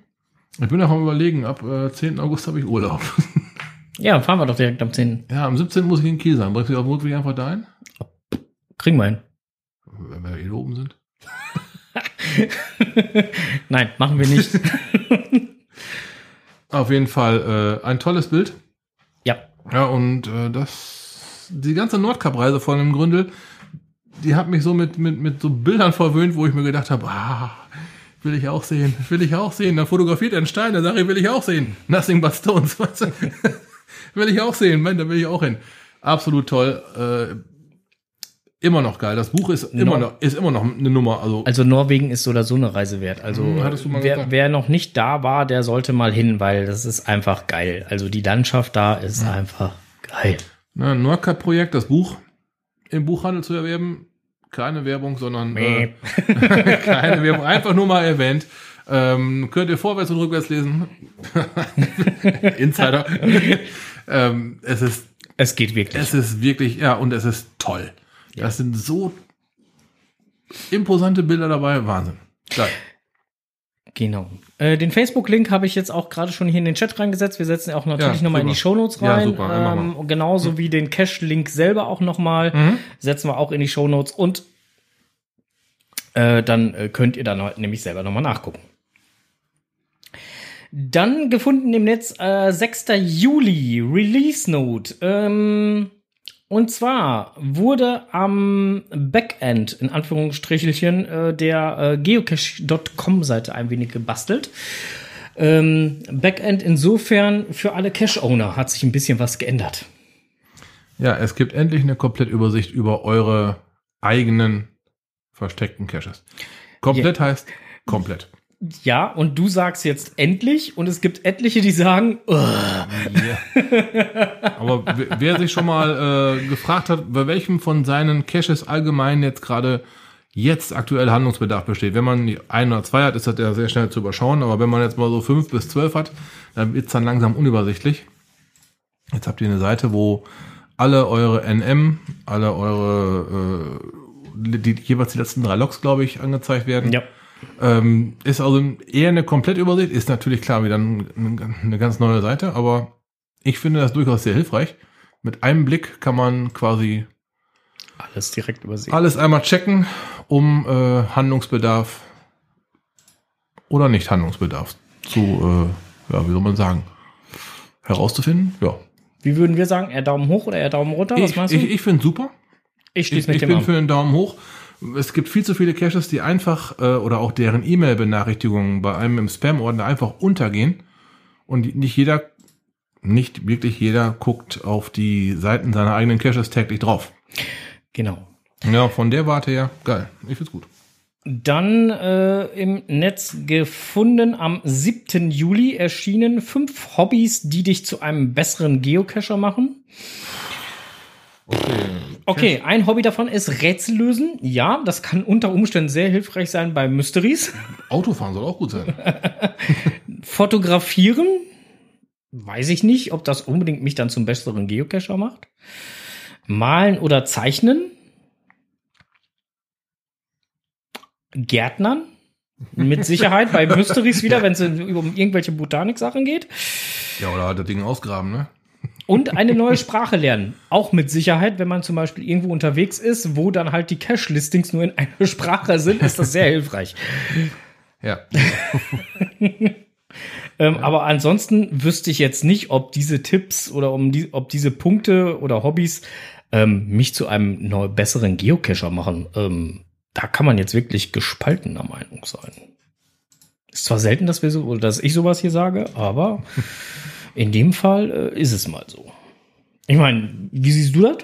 Ich bin noch am überlegen, ab äh, 10. August habe ich Urlaub. *laughs* Ja, fahren wir doch direkt am 10. Ja, am 17. muss ich in Kiel sein. Bringst du auf dem Rückweg einfach dahin? Kriegen wir hin. Wenn wir eh oben sind. *laughs* Nein, machen wir nicht. *laughs* Auf jeden Fall äh, ein tolles Bild. ja. Ja, und äh, das, die ganze Nordkap-Reise von dem Gründel, die hat mich so mit, mit, mit so Bildern verwöhnt, wo ich mir gedacht habe, ah, will ich auch sehen, will ich auch sehen. Da fotografiert er einen Stein, da sage ich, will ich auch sehen. Nothing but stones, *laughs* will ich auch sehen, Mann, da will ich auch hin. Absolut toll. Äh, immer noch geil. Das Buch ist immer noch, ist immer noch eine Nummer. Also, Also Norwegen ist so oder so eine Reise wert. Also Hm, wer, wer noch nicht da war, der sollte mal hin, weil das ist einfach geil. Also die Landschaft da ist einfach geil. ne, Nordkap-Projekt, das Buch im Buchhandel zu erwerben. Keine Werbung, sondern äh, *laughs* keine Werbung, einfach nur mal erwähnt. Ähm, könnt ihr vorwärts und rückwärts lesen. *laughs* Insider. *laughs* ähm, es ist, Es geht wirklich. es ist wirklich, ja, und es ist toll. Das sind so imposante Bilder dabei, Wahnsinn. Geil. Genau. Äh, den Facebook-Link habe ich jetzt auch gerade schon hier in den Chat reingesetzt. Wir setzen auch natürlich Ja, nochmal in super. die Shownotes Ja, rein. super, immer mal. ähm, genauso wie den Cache-Link selber auch nochmal. Mhm. Setzen wir auch in die Shownotes und äh, dann äh, könnt ihr dann halt nämlich selber nochmal nachgucken. Dann gefunden im Netz äh, 6. Juli, Release Note. Ähm, und zwar wurde am Backend, in Anführungsstrichelchen, äh, der äh, geocache.com-Seite ein wenig gebastelt. Ähm, Backend insofern für alle Cache-Owner hat sich ein bisschen was geändert. Ja, es gibt endlich eine Komplettübersicht über eure eigenen versteckten Caches. Komplett heißt komplett. Ja, und du sagst jetzt endlich und es gibt etliche, die sagen, "Ugh." Aber wer- sich schon mal äh, gefragt hat, bei welchem von seinen Caches allgemein jetzt gerade jetzt aktuell Handlungsbedarf besteht. Wenn man die ein oder zwei hat, ist das ja sehr schnell zu überschauen, aber wenn man jetzt mal so fünf bis zwölf hat, dann wird's dann langsam unübersichtlich. Jetzt habt ihr eine Seite, wo alle eure NM, alle eure äh, die, jeweils die letzten drei Logs, glaube ich, angezeigt werden. ja. Ähm, ist also eher eine Komplettübersicht, ist natürlich klar wieder ein, eine ganz neue Seite, aber ich finde das durchaus sehr hilfreich. Mit einem Blick kann man quasi Alles direkt übersehen. alles einmal checken, um äh, Handlungsbedarf oder nicht Handlungsbedarf zu, äh, ja, wie soll man sagen, herauszufinden. Ja. Wie würden wir sagen? Eher Daumen hoch oder eher Daumen runter? Was Ich, meinst du? ich, ich finde super. ich Ich, ich bin an. für einen Daumen hoch. Es gibt viel zu viele Caches, die einfach äh, oder auch deren E-Mail-Benachrichtigungen bei einem im Spam-Ordner einfach untergehen und nicht jeder, nicht wirklich jeder guckt auf die Seiten seiner eigenen Caches täglich drauf. Genau. Ja, von der Warte her, geil. Ich find's gut. Dann äh, im Netz gefunden am 7. Juli erschienen fünf Hobbys, die dich zu einem besseren Geocacher machen. Okay. Okay, ein Hobby davon ist Rätsel lösen. Ja, das kann unter Umständen sehr hilfreich sein bei Mysteries. *laughs* Autofahren soll auch gut sein. *laughs* Fotografieren. Weiß ich nicht, ob das unbedingt mich dann zum besseren Geocacher macht. Malen oder zeichnen. Gärtnern. Mit *laughs* Sicherheit bei Mysteries wieder, wenn es um irgendwelche Botanik-Sachen geht. Ja, oder das Ding ausgraben, ne? Und eine neue Sprache lernen. Auch mit Sicherheit, wenn man zum Beispiel irgendwo unterwegs ist, wo dann halt die Cache-Listings nur in einer *laughs* Sprache sind, ist das sehr hilfreich. Ja. *laughs* Ähm, Aber ansonsten wüsste ich jetzt nicht, ob diese Tipps oder um die, ob diese Punkte oder Hobbys ähm, mich zu einem neu besseren Geocacher machen. Ähm, da kann man jetzt wirklich gespaltener Meinung sein. Ist zwar selten, dass wir so oder dass ich sowas hier sage, aber *laughs* in dem Fall äh, ist es mal so. Ich meine, wie siehst du das?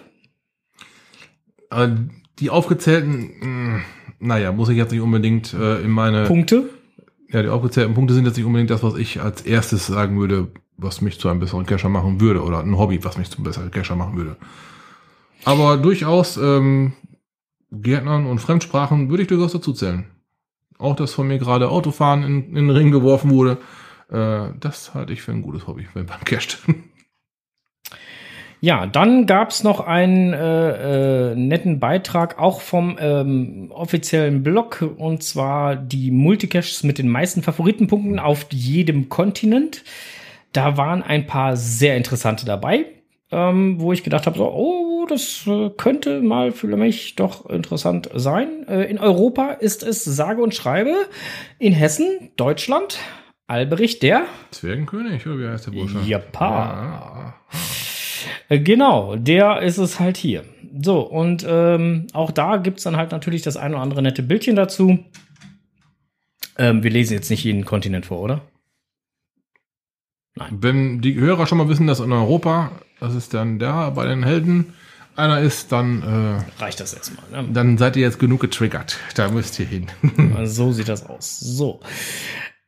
Äh, die aufgezählten, mh, naja, muss ich jetzt nicht unbedingt äh, in meine. Punkte? Ja, die aufgezählten Punkte sind jetzt nicht unbedingt das, was ich als erstes sagen würde, was mich zu einem besseren Cacher machen würde, oder ein Hobby, was mich zum besseren Cacher machen würde. Aber durchaus ähm, Gärtnern und Fremdsprachen würde ich durchaus dazu zählen. Auch das von mir gerade Autofahren in, in den Ring geworfen wurde, äh, das halte ich für ein gutes Hobby, man casht. Ja, dann gab's noch einen äh, äh, netten Beitrag auch vom ähm, offiziellen Blog und zwar die Multicaches mit den meisten Favoritenpunkten auf jedem Kontinent. da waren ein paar sehr interessante dabei, ähm, wo ich gedacht habe, so, oh, das äh, könnte mal für mich doch interessant sein. Äh, in Europa ist es sage und schreibe, in Hessen, Deutschland, Alberich der Zwergenkönig, oder wie heißt der Bursche? Japan. Äh, Genau, der ist es halt hier. So, und ähm, auch da gibt's dann halt natürlich das ein oder andere nette Bildchen dazu. Ähm, wir lesen jetzt nicht jeden Kontinent vor, oder? Wenn die Hörer schon mal wissen, dass in Europa, das ist dann der bei den Helden, einer ist, dann, Reicht das jetzt mal. äh, Ne? dann seid ihr jetzt genug getriggert. Da müsst ihr hin. *laughs* So sieht das aus. So.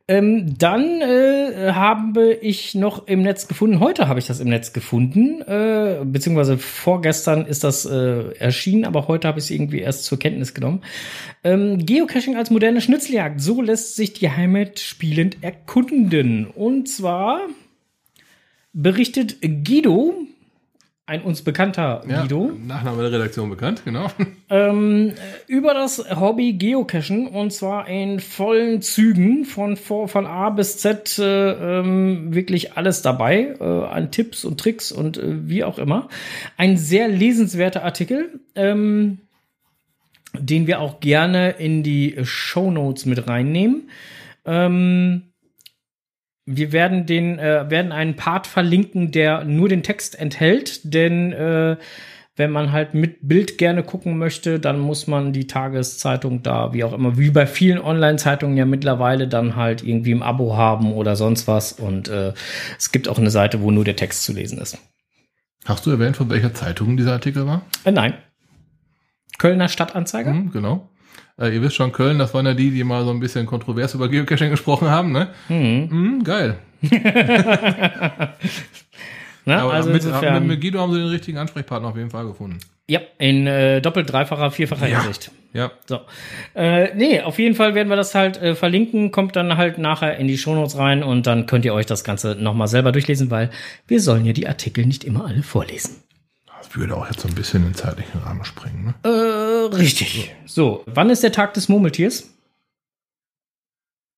Ähm, dann äh, habe ich noch im Netz gefunden, heute habe ich das im Netz gefunden, äh, beziehungsweise vorgestern ist das äh, erschienen, aber heute habe ich es irgendwie erst zur Kenntnis genommen. Ähm, Geocaching als moderne Schnitzeljagd, so lässt sich die Heimat spielend erkunden. Und zwar berichtet Guido, ein uns bekannter Guido, Nachname der Redaktion bekannt, genau. ähm, über das Hobby Geocachen und zwar in vollen Zügen von, von A bis Z äh, ähm, wirklich alles dabei äh, an Tipps und Tricks und äh, wie auch immer. Ein sehr lesenswerter Artikel, ähm, den wir auch gerne in die Show Notes mit reinnehmen. Ähm, wir werden den äh, werden einen Part verlinken, der nur den Text enthält, denn äh, wenn man halt mit Bild gerne gucken möchte, dann muss man die Tageszeitung da, wie auch immer, wie bei vielen Online-Zeitungen ja mittlerweile dann halt irgendwie im Abo haben oder sonst was. Und äh, es gibt auch eine Seite, wo nur der Text zu lesen ist. Hast du erwähnt, von welcher Zeitung dieser Artikel war? Äh, nein. Kölner Stadtanzeiger? Hm, genau. Äh, ihr wisst schon, Köln, das waren ja die, die mal so ein bisschen kontrovers über Geocaching gesprochen haben, ne? Mhm. Hm, geil. *laughs* Ne? Aber also mit, insofern, mit Guido haben sie den richtigen Ansprechpartner auf jeden Fall gefunden. ja, in äh, doppelt, dreifacher, vierfacher Ja. Hinsicht. Ja. So. Äh, nee, auf jeden Fall werden wir das halt äh, verlinken, kommt dann halt nachher in die Shownotes rein und dann könnt ihr euch das Ganze nochmal selber durchlesen, weil wir sollen ja die Artikel nicht immer alle vorlesen. Würde auch jetzt so ein bisschen in den zeitlichen Rahmen springen, ne? Äh, richtig. So, wann ist der Tag des Murmeltiers?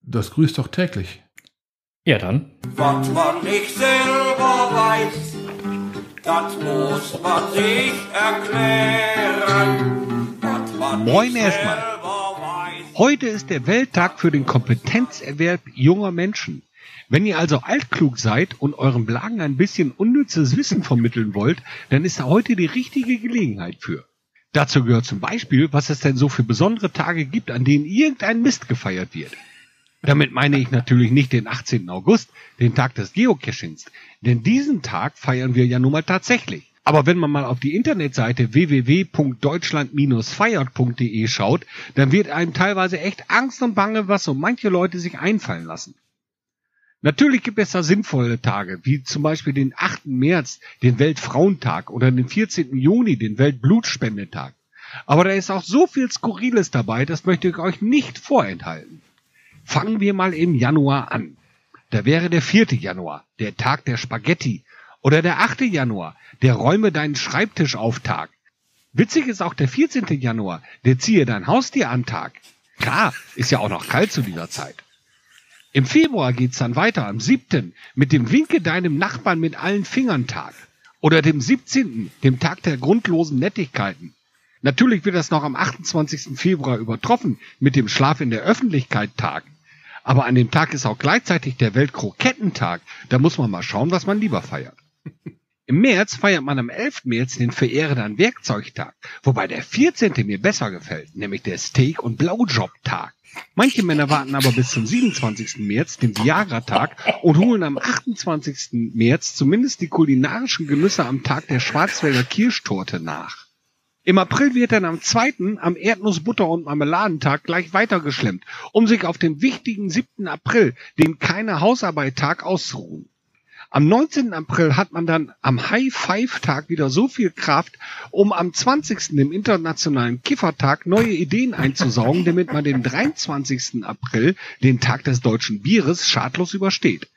Das grüßt doch täglich. Ja, dann. Was man nicht selber weiß, das muss man sich erklären. Was man Moin erstmal. Heute ist der Welttag für den Kompetenzerwerb junger Menschen. Wenn ihr also altklug seid und euren Blagen ein bisschen unnützes Wissen vermitteln wollt, dann ist da heute die richtige Gelegenheit für. Dazu gehört zum Beispiel, was es denn so für besondere Tage gibt, an denen irgendein Mist gefeiert wird. Damit meine ich natürlich nicht den 18. August, den Tag des Geocachings, denn diesen Tag feiern wir ja nun mal tatsächlich. Aber wenn man mal auf die Internetseite www.deutschland-feiert.de schaut, dann wird einem teilweise echt Angst und Bange, was so manche Leute sich einfallen lassen. Natürlich gibt es da sinnvolle Tage, wie zum Beispiel den 8. März, den Weltfrauentag oder den 14. Juni, den Weltblutspendetag. Aber da ist auch so viel Skurriles dabei, das möchte ich euch nicht vorenthalten. Fangen wir mal im Januar an. Da wäre der 4. Januar, der Tag der Spaghetti. Oder der 8. Januar, der Räume deinen Schreibtisch auf Tag. Witzig ist auch der 14. Januar, der Ziehe dein Haustier an Tag. Klar, ist ja auch noch kalt zu dieser Zeit. Im Februar geht's dann weiter, am 7. mit dem Winke deinem Nachbarn mit allen Fingern Tag. Oder dem 17., dem Tag der grundlosen Nettigkeiten. Natürlich wird das noch am 28. Februar übertroffen mit dem Schlaf in der Öffentlichkeit Tag. Aber an dem Tag ist auch gleichzeitig der Weltkrokettentag. Da muss man mal schauen, was man lieber feiert. *laughs* Im März feiert man am 11. März den Verehre dein Werkzeugtag, wobei der 14. mir besser gefällt, nämlich der Steak- und Blowjob-Tag. Manche Männer warten aber bis zum 27. März, dem Viagra-Tag, und holen am 28. März zumindest die kulinarischen Genüsse am Tag der Schwarzwälder Kirschtorte nach. Im April wird dann am 2. am Erdnussbutter- und Marmeladentag gleich weitergeschlemmt, um sich auf den wichtigen 7. April, den keine Hausarbeit-Tag, auszuruhen. Am 19. April hat man dann am High-Five-Tag wieder so viel Kraft, um am 20. dem internationalen Kiffertag neue Ideen einzusaugen, damit man den 23. April, den Tag des deutschen Bieres, schadlos übersteht.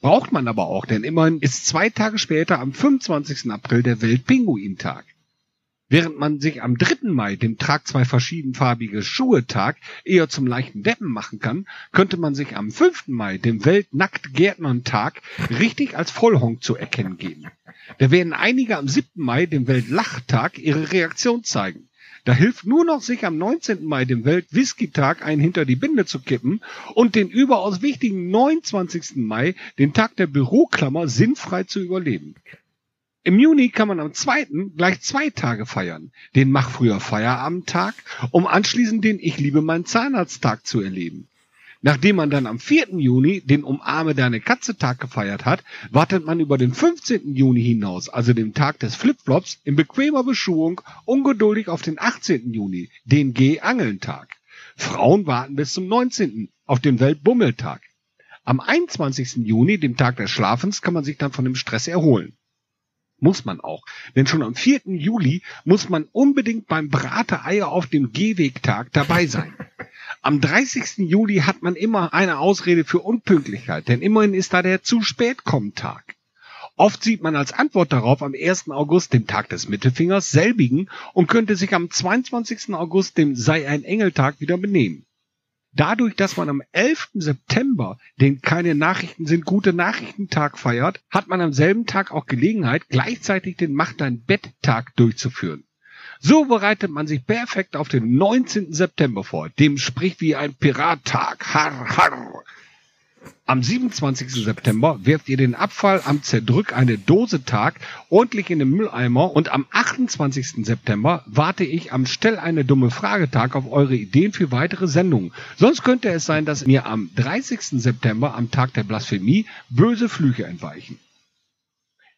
Braucht man aber auch, denn immerhin ist zwei Tage später am 25. April der Weltpinguintag. Während man sich am 3. Mai, dem Tag zwei verschiedenfarbige Schuhe-Tag, eher zum leichten Deppen machen kann, könnte man sich am 5. Mai, dem Weltnackt-Gärtnern-Tag, richtig als Vollhonk zu erkennen geben. Da werden einige am 7. Mai, dem Weltlachtag, ihre Reaktion zeigen. Da hilft nur noch, sich am 19. Mai, dem Welt-Whisky-Tag, einen hinter die Binde zu kippen und den überaus wichtigen 29. Mai, den Tag der Büroklammer, sinnfrei zu überleben. Im Juni kann man am 2. gleich zwei Tage feiern. Den Mach früher Feierabendtag, um anschließend den Ich liebe meinen Zahnarzttag zu erleben. Nachdem man dann am 4. Juni den Umarme deine Katze Tag gefeiert hat, wartet man über den 15. Juni hinaus, also dem Tag des Flipflops, in bequemer Beschuhung ungeduldig auf den 18. Juni, den Geh-Angeln-Tag. Frauen warten bis zum 19. auf den Weltbummeltag. Am 21. Juni, dem Tag des Schlafens, kann man sich dann von dem Stress erholen. Muss man auch. Denn schon am 4. Juli muss man unbedingt beim Brate-Eier auf dem Gehwegtag dabei sein. *laughs* Am 30. Juli hat man immer eine Ausrede für Unpünktlichkeit, denn immerhin ist da der zu spät kommen Tag. Oft sieht man als Antwort darauf am 1. August, dem Tag des Mittelfingers, selbigen und könnte sich am 22. August, dem Sei ein Engeltag, wieder benehmen. Dadurch, dass man am 11. September den keine Nachrichten sind gute Nachrichtentag feiert, hat man am selben Tag auch Gelegenheit, gleichzeitig den Mach dein Bett-Tag durchzuführen. So bereitet man sich perfekt auf den 19. September vor, dem spricht wie ein Pirattag. Har, har. Am 27. September werft ihr den Abfall am Zerdrück eine Dose Tag ordentlich in den Mülleimer und am 28. September warte ich am Stell eine dumme Fragetag auf eure Ideen für weitere Sendungen. Sonst könnte es sein, dass mir am 30. September am Tag der Blasphemie böse Flüche entweichen.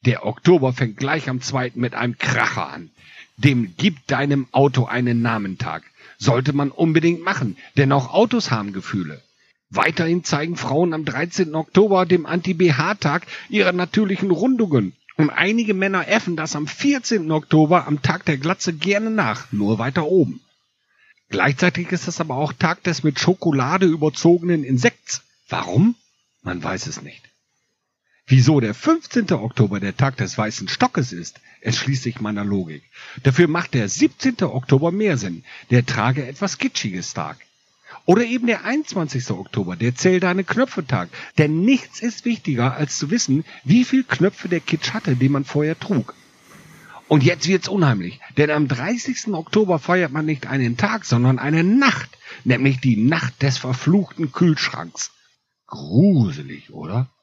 Der Oktober fängt gleich am 2. mit einem Kracher an. Dem Gib deinem Auto einen Namentag. Sollte man unbedingt machen, denn auch Autos haben Gefühle. Weiterhin zeigen Frauen am 13. Oktober, dem Anti-BH-Tag, ihre natürlichen Rundungen. Und einige Männer äffen das am 14. Oktober, am Tag der Glatze, gerne nach, nur weiter oben. Gleichzeitig ist es aber auch Tag des mit Schokolade überzogenen Insekts. Warum? Man weiß es nicht. Wieso der 15. Oktober der Tag des weißen Stockes ist, erschließt sich meiner Logik. Dafür macht der 17. Oktober mehr Sinn, der trage etwas Kitschiges Tag. Oder eben der 21. Oktober, der Zähl deine Knöpfe-Tag. Denn nichts ist wichtiger, als zu wissen, wie viel Knöpfe der Kitsch hatte, den man vorher trug. Und jetzt wird's unheimlich, denn am 30. Oktober feiert man nicht einen Tag, sondern eine Nacht, nämlich die Nacht des verfluchten Kühlschranks. Gruselig, oder?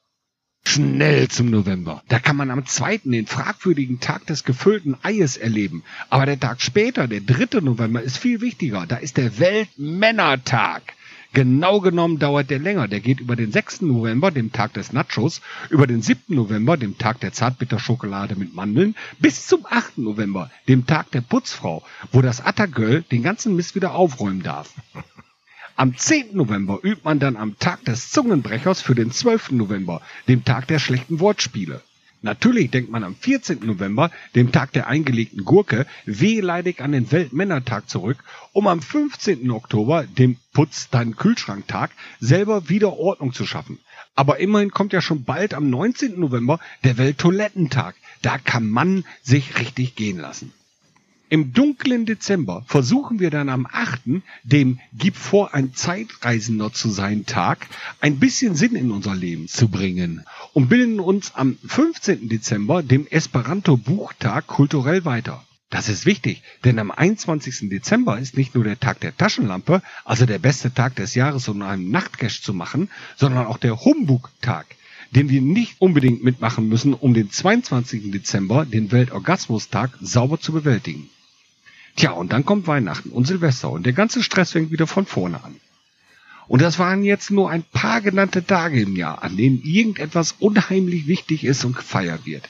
Schnell zum November. Da kann man am 2. den fragwürdigen Tag des gefüllten Eies erleben. Aber der Tag später, der 3. November, ist viel wichtiger. Da ist der Weltmännertag. Genau genommen dauert der länger. Der geht über den 6. November, dem Tag des Nachos, über den 7. November, dem Tag der Zartbitterschokolade mit Mandeln, bis zum 8. November, dem Tag der Putzfrau, wo das Attergöll den ganzen Mist wieder aufräumen darf. Am 10. November übt man dann am Tag des Zungenbrechers für den 12. November, dem Tag der schlechten Wortspiele. Natürlich denkt man am 14. November, dem Tag der eingelegten Gurke, wehleidig an den Weltmännertag zurück, um am 15. Oktober, dem Putz deinen Kühlschranktag, selber wieder Ordnung zu schaffen. Aber immerhin kommt ja schon bald am 19. November der Welttoilettentag. Da kann man sich richtig gehen lassen. Im dunklen Dezember versuchen wir dann am 8., dem Gib vor, ein Zeitreisender zu sein Tag, ein bisschen Sinn in unser Leben zu bringen und bilden uns am 15. Dezember, dem Esperanto-Buchtag, kulturell weiter. Das ist wichtig, denn am 21. Dezember ist nicht nur der Tag der Taschenlampe, also der beste Tag des Jahres, um einen Nachtcash zu machen, sondern auch der Humbug-Tag, den wir nicht unbedingt mitmachen müssen, um den 22. Dezember, den Weltorgasmustag, sauber zu bewältigen. Tja, und dann kommt Weihnachten und Silvester und der ganze Stress fängt wieder von vorne an. Und das waren jetzt nur ein paar genannte Tage im Jahr, an denen irgendetwas unheimlich wichtig ist und gefeiert wird.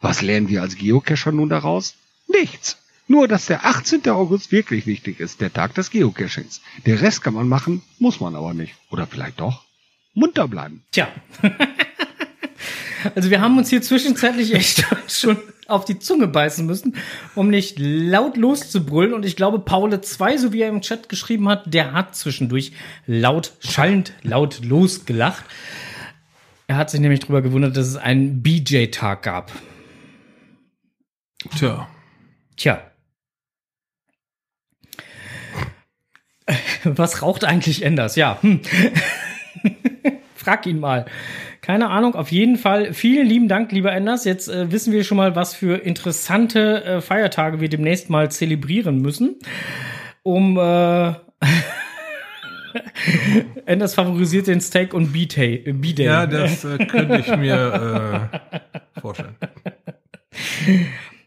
Was lernen wir als Geocacher nun daraus? Nichts. Nur, dass der 18. August wirklich wichtig ist, der Tag des Geocachings. Der Rest kann man machen, muss man aber nicht. Oder vielleicht doch. Munter bleiben. Tja. *laughs* Also wir haben uns hier zwischenzeitlich *laughs* echt schon auf die Zunge beißen müssen, um nicht laut loszubrüllen. Und ich glaube, Paule 2, so wie er im Chat geschrieben hat, der hat zwischendurch laut, schallend laut losgelacht. Er hat sich nämlich darüber gewundert, dass es einen BJ-Tag gab. Tja. Tja. Was raucht eigentlich Anders? Ja. Hm. *laughs* Frag ihn mal. Keine Ahnung, auf jeden Fall. Vielen lieben Dank, lieber Enders. Jetzt äh, wissen wir schon mal, was für interessante äh, Feiertage wir demnächst mal zelebrieren müssen. Um äh, *laughs* Enders favorisiert den Steak und B-Day. äh, B-Day. Ja, das äh, könnte ich mir äh, vorstellen.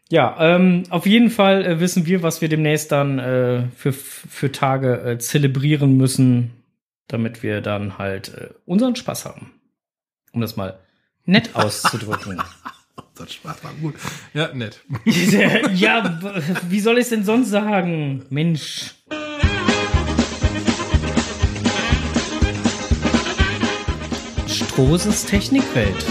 Ja, ähm, auf jeden Fall äh, wissen wir, was wir demnächst dann äh, für, für Tage äh, zelebrieren müssen, damit wir dann halt unseren Spaß haben. Um das mal nett auszudrücken. *laughs* Das Spaß war gut. Ja, nett. *laughs* ja, wie soll ich es denn sonst sagen? Mensch. Strohses Technikwelt.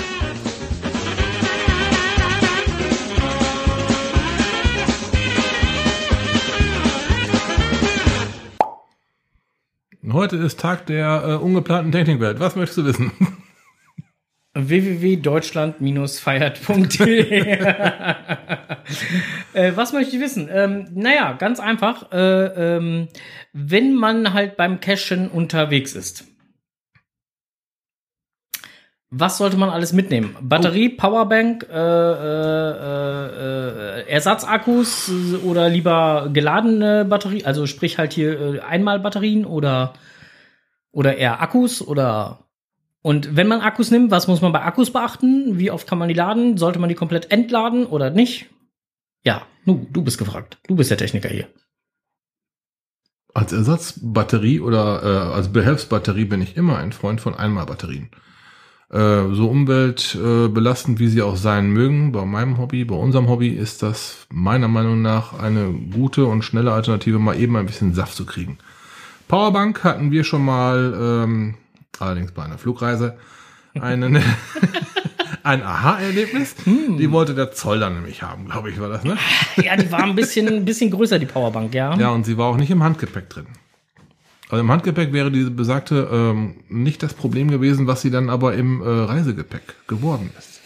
Heute ist Tag der äh, ungeplanten Technikwelt. Was möchtest du wissen? *laughs* www.deutschland-feiert.de *laughs* *laughs* äh, Was möchte ich wissen? Ähm, naja, ganz einfach. Äh, ähm, wenn man halt beim Cashen unterwegs ist, was sollte man alles mitnehmen? Batterie, Powerbank, äh, äh, äh, äh, Ersatzakkus oder lieber geladene Batterie? Also sprich halt hier Einmalbatterien oder oder eher Akkus oder und wenn man Akkus nimmt, was muss man bei Akkus beachten? Wie oft kann man die laden? Sollte man die komplett entladen oder nicht? Ja, nu, du bist gefragt. Du bist der Techniker hier. Als Ersatzbatterie oder äh, als Behelfsbatterie bin ich immer ein Freund von Einmalbatterien. Äh, so umweltbelastend, äh, wie sie auch sein mögen, bei meinem Hobby, bei unserem Hobby, ist das meiner Meinung nach eine gute und schnelle Alternative, mal eben ein bisschen Saft zu kriegen. Powerbank hatten wir schon mal, ähm, allerdings bei einer Flugreise, einen, *laughs* ein Aha-Erlebnis. Die wollte der Zoll dann nämlich haben, glaube ich, war das, ne? Ja, die war ein bisschen, ein bisschen größer, die Powerbank, ja. Ja, und sie war auch nicht im Handgepäck drin. Also im Handgepäck wäre diese besagte ähm, nicht das Problem gewesen, was sie dann aber im äh, Reisegepäck geworden ist.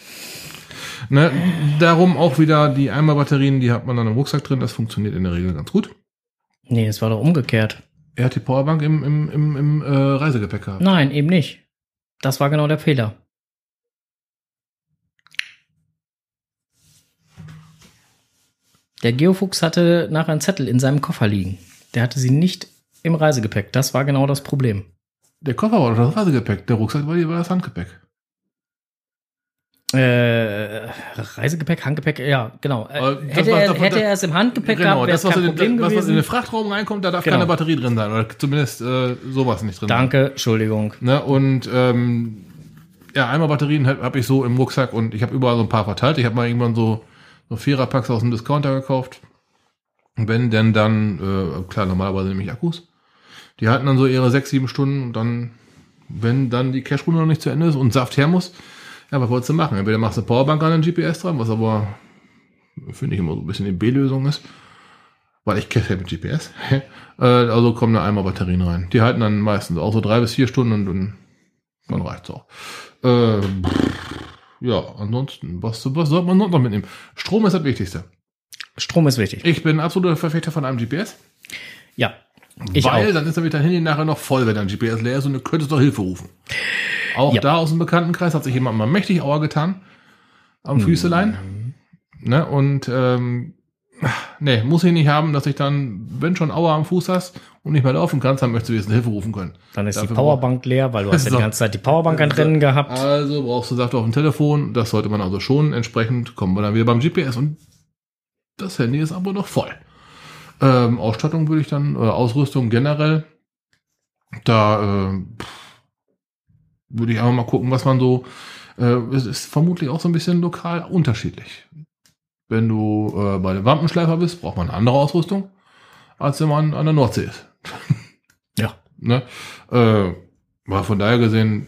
Ne, darum auch wieder die Eimerbatterien, die hat man dann im Rucksack drin, das funktioniert in der Regel ganz gut. Nee, es war doch umgekehrt. Er hat die Powerbank im, im, im, im äh, Reisegepäck gehabt. Nein, eben nicht. Das war genau der Fehler. Der Geofuchs hatte nachher einen Zettel in seinem Koffer liegen. Der hatte sie nicht im Reisegepäck. Das war genau das Problem. Der Koffer war das Reisegepäck, der Rucksack war, war das Handgepäck. Äh, Reisegepäck, Handgepäck, ja, genau. Äh, das, hätte was er, davon- hätte er es im Handgepäck Genau, gehabt, wäre das, es was, kein in den, Problem was, was in gewesen. den Frachtraum reinkommt, da darf Genau. keine Batterie drin sein. Oder zumindest äh, sowas nicht drin sein. Danke, Entschuldigung. Ne? Und ähm, ja, einmal Batterien habe hab ich so im Rucksack und ich habe überall so ein paar verteilt. Ich habe mal irgendwann so, so Viererpacks aus dem Discounter gekauft. Und wenn denn dann, äh, klar, normalerweise nehme ich Akkus. Die halten dann so ihre sechs, sieben Stunden und dann, wenn dann die Cache-Runde noch nicht zu Ende ist und Saft her muss, ja, was wolltest du machen? Entweder machst du eine Powerbank an den GPS dran, was aber, finde ich immer so ein bisschen die B-Lösung ist. Weil ich ja mit GPS. äh, also kommen da einmal Batterien rein. Die halten dann meistens auch so drei bis vier Stunden und dann, dann reicht's auch. Äh, ja, ansonsten, was, was sollte man noch mitnehmen? Strom ist das Wichtigste. Strom ist wichtig. Ich bin absoluter Verfechter von einem GPS. Ja, ich weil auch. dann ist nämlich dein Handy nachher noch voll, wenn dein GPS leer ist und du könntest doch Hilfe rufen. Auch Ja. da aus dem Bekanntenkreis hat sich jemand mal mächtig Auer getan. Am Füßelein. Ne, und ähm, nee, muss ich nicht haben, dass ich dann, wenn schon Auer am Fuß hast und nicht mehr laufen kannst, dann möchtest du jetzt Hilfe rufen können. Dann ist die Dafür Powerbank leer, weil du hast ja die ganze Zeit die Powerbank an Rennen gehabt. Also brauchst du Saft auf dem Telefon. Das sollte man also schon. Entsprechend kommen wir dann wieder beim GPS und das Handy ist aber noch voll. Ähm, Ausstattung würde ich dann, äh, Ausrüstung generell, da äh, würde ich einfach mal gucken, was man so, äh, es ist vermutlich auch so ein bisschen lokal unterschiedlich. Wenn du äh, bei dem Wampenschleifer bist, braucht man eine andere Ausrüstung, als wenn man an der Nordsee ist. Ja. *laughs* Ne? Äh, war von daher gesehen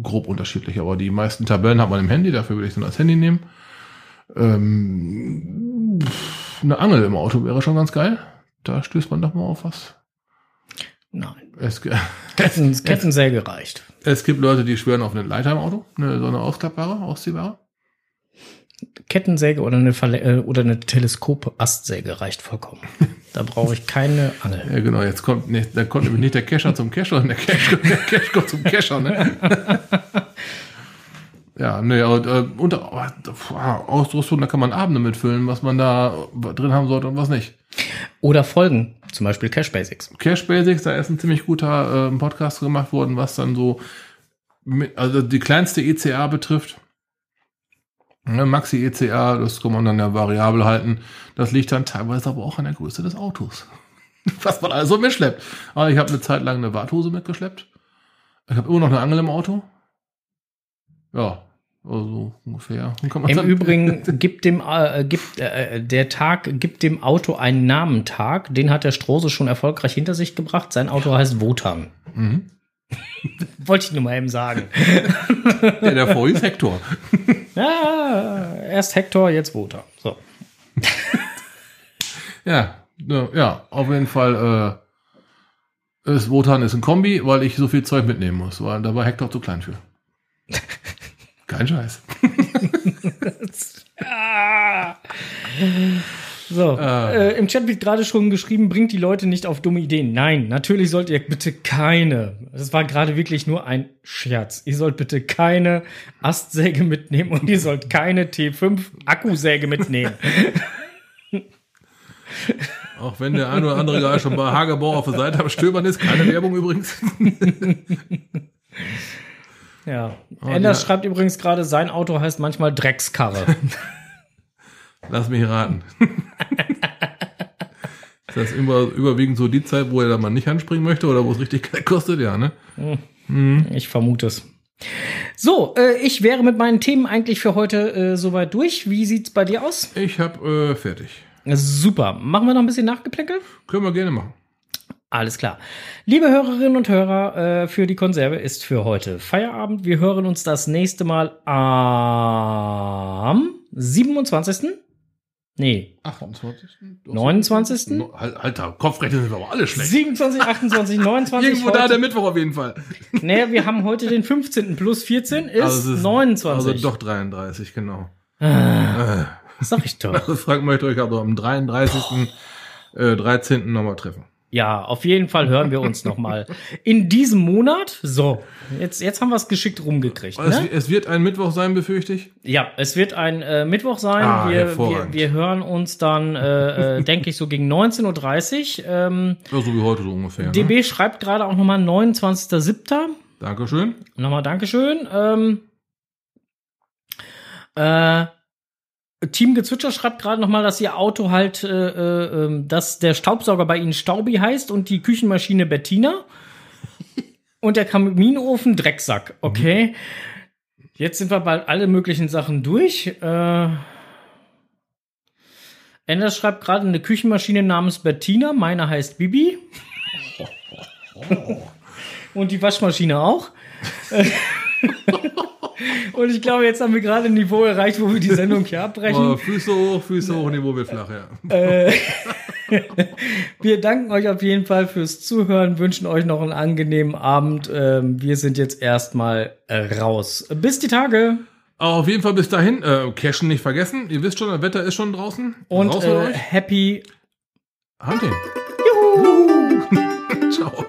grob unterschiedlich, aber die meisten Tabellen hat man im Handy, dafür würde ich dann das Handy nehmen. Ähm, pff, eine Angel im Auto wäre schon ganz geil. Da stößt man doch mal auf was. Nein. Es, *laughs* Ketten, *laughs* Kettensäge reicht. es gibt Leute, die schwören auf eine Leiter im Auto, eine, so eine ausklappbare, ausziehbare. Kettensäge oder eine, Verle äh, oder eine Teleskop-Astsäge reicht vollkommen. Da brauche ich keine Angel. Ja, genau, jetzt kommt nicht, da kommt nämlich nicht der Kescher zum Kescher, sondern der Cash, der Cash kommt zum Kescher, ne? *laughs* ja, ne, aber äh, unter oh, Ausrüstung, da kann man Abende mitfüllen, was man da drin haben sollte und was nicht. Oder Folgen, zum Beispiel Cash Basics. Cash Basics, da ist ein ziemlich guter äh, Podcast gemacht worden, was dann so mit, also die kleinste ECA betrifft. Ne, Maxi ECA, das kann man dann ja variabel halten. Das liegt dann teilweise aber auch an der Größe des Autos. *laughs* Was man also mitschleppt. Aber ich habe eine Zeit lang eine Warthose mitgeschleppt. Ich habe immer noch eine Angel im Auto. Ja, also ungefähr. Im dann- Übrigen *laughs* gibt dem äh, gibt äh, der Tag gibt dem Auto einen Namentag. Den hat der Strose schon erfolgreich hinter sich gebracht. Sein Auto heißt Wotan. Mhm. *laughs* Wollte ich nur mal eben sagen. Der davor ist Hector. *laughs* Ja, erst Hector, jetzt Wotan. So. Ja, ja, ja, auf jeden Fall. Äh, ist Wotan ist ein Kombi, weil ich so viel Zeug mitnehmen muss, weil da war Hector zu klein für. Kein Scheiß. *laughs* Ah. So, äh, im Chat wird gerade schon geschrieben, bringt die Leute nicht auf dumme Ideen. Nein, natürlich sollt ihr bitte keine. Das war gerade wirklich nur ein Scherz. Ihr sollt bitte keine Astsäge mitnehmen und ihr sollt keine T5 Akkusäge mitnehmen. *laughs* Auch wenn der eine oder andere gerade schon bei Hagebau auf der Seite am Stöbern ist, keine Werbung übrigens. *laughs* ja. Oh, Anders ja. schreibt übrigens gerade, sein Auto heißt manchmal Dreckskarre. *laughs* Lass mich raten. *laughs* Ist das immer überwiegend so die Zeit, wo er da mal nicht anspringen möchte oder wo es richtig Geld kostet? Ja, ne? Ich vermute es. So, äh, ich wäre mit meinen Themen eigentlich für heute äh, soweit durch. Wie sieht's bei dir aus? Ich hab äh, fertig. Super. Machen wir noch ein bisschen Nachgeplänkel? Können wir gerne machen. Alles klar. Liebe Hörerinnen und Hörer, äh, für die Konserve ist für heute Feierabend. Wir hören uns das nächste Mal am 27. Nee, 28. 29. No, Al- Alter, Kopfrechnen sind aber alle schlecht. 27, 28, 29. Irgendwo da der heute, Mittwoch auf jeden Fall. nee, wir haben heute den 15. plus 14 ist, Also ist 29. Also doch 33, genau. Ah, sag ich doch. *laughs* Also Frank möchte euch aber am 33. Äh, 13. nochmal treffen. Ja, auf jeden Fall hören wir uns noch mal in diesem Monat. So, jetzt, jetzt haben wir es geschickt rumgekriegt. Es, Ne? es wird ein Mittwoch sein, befürchte ich. Ja, es wird ein äh, Mittwoch sein. Ah, wir, wir, wir hören uns dann, äh, äh, denke ich, so gegen 19.30 Uhr. Ähm, Ja, so wie heute so ungefähr. Ne? DB schreibt gerade auch nochmal 29.07. Dankeschön. Nochmal Dankeschön. Ähm, äh, Team Gezwitscher schreibt gerade nochmal, dass ihr Auto halt, äh, äh, ähm, dass der Staubsauger bei ihnen Staubi heißt und die Küchenmaschine Bettina. *laughs* und der Kaminofen Drecksack. Okay. Jetzt sind wir bald alle möglichen Sachen durch. Äh, Enders schreibt gerade eine Küchenmaschine namens Bettina. Meine heißt Bibi. *laughs* Und die Waschmaschine auch. *laughs* *laughs* Und ich glaube, jetzt haben wir gerade ein Niveau erreicht, wo wir die Sendung hier Oh, abbrechen. Füße hoch, Füße hoch, Niveau wird flach, ja. Äh, *laughs* wir danken euch auf jeden Fall fürs Zuhören, wünschen euch noch einen angenehmen Abend. Ähm, wir sind jetzt erstmal äh, raus. Bis die Tage Auf jeden Fall bis dahin, äh, Cashen nicht vergessen. Ihr wisst schon, das Wetter ist schon draußen. und Raus äh, happy Hunting. Juhu! *laughs* Ciao.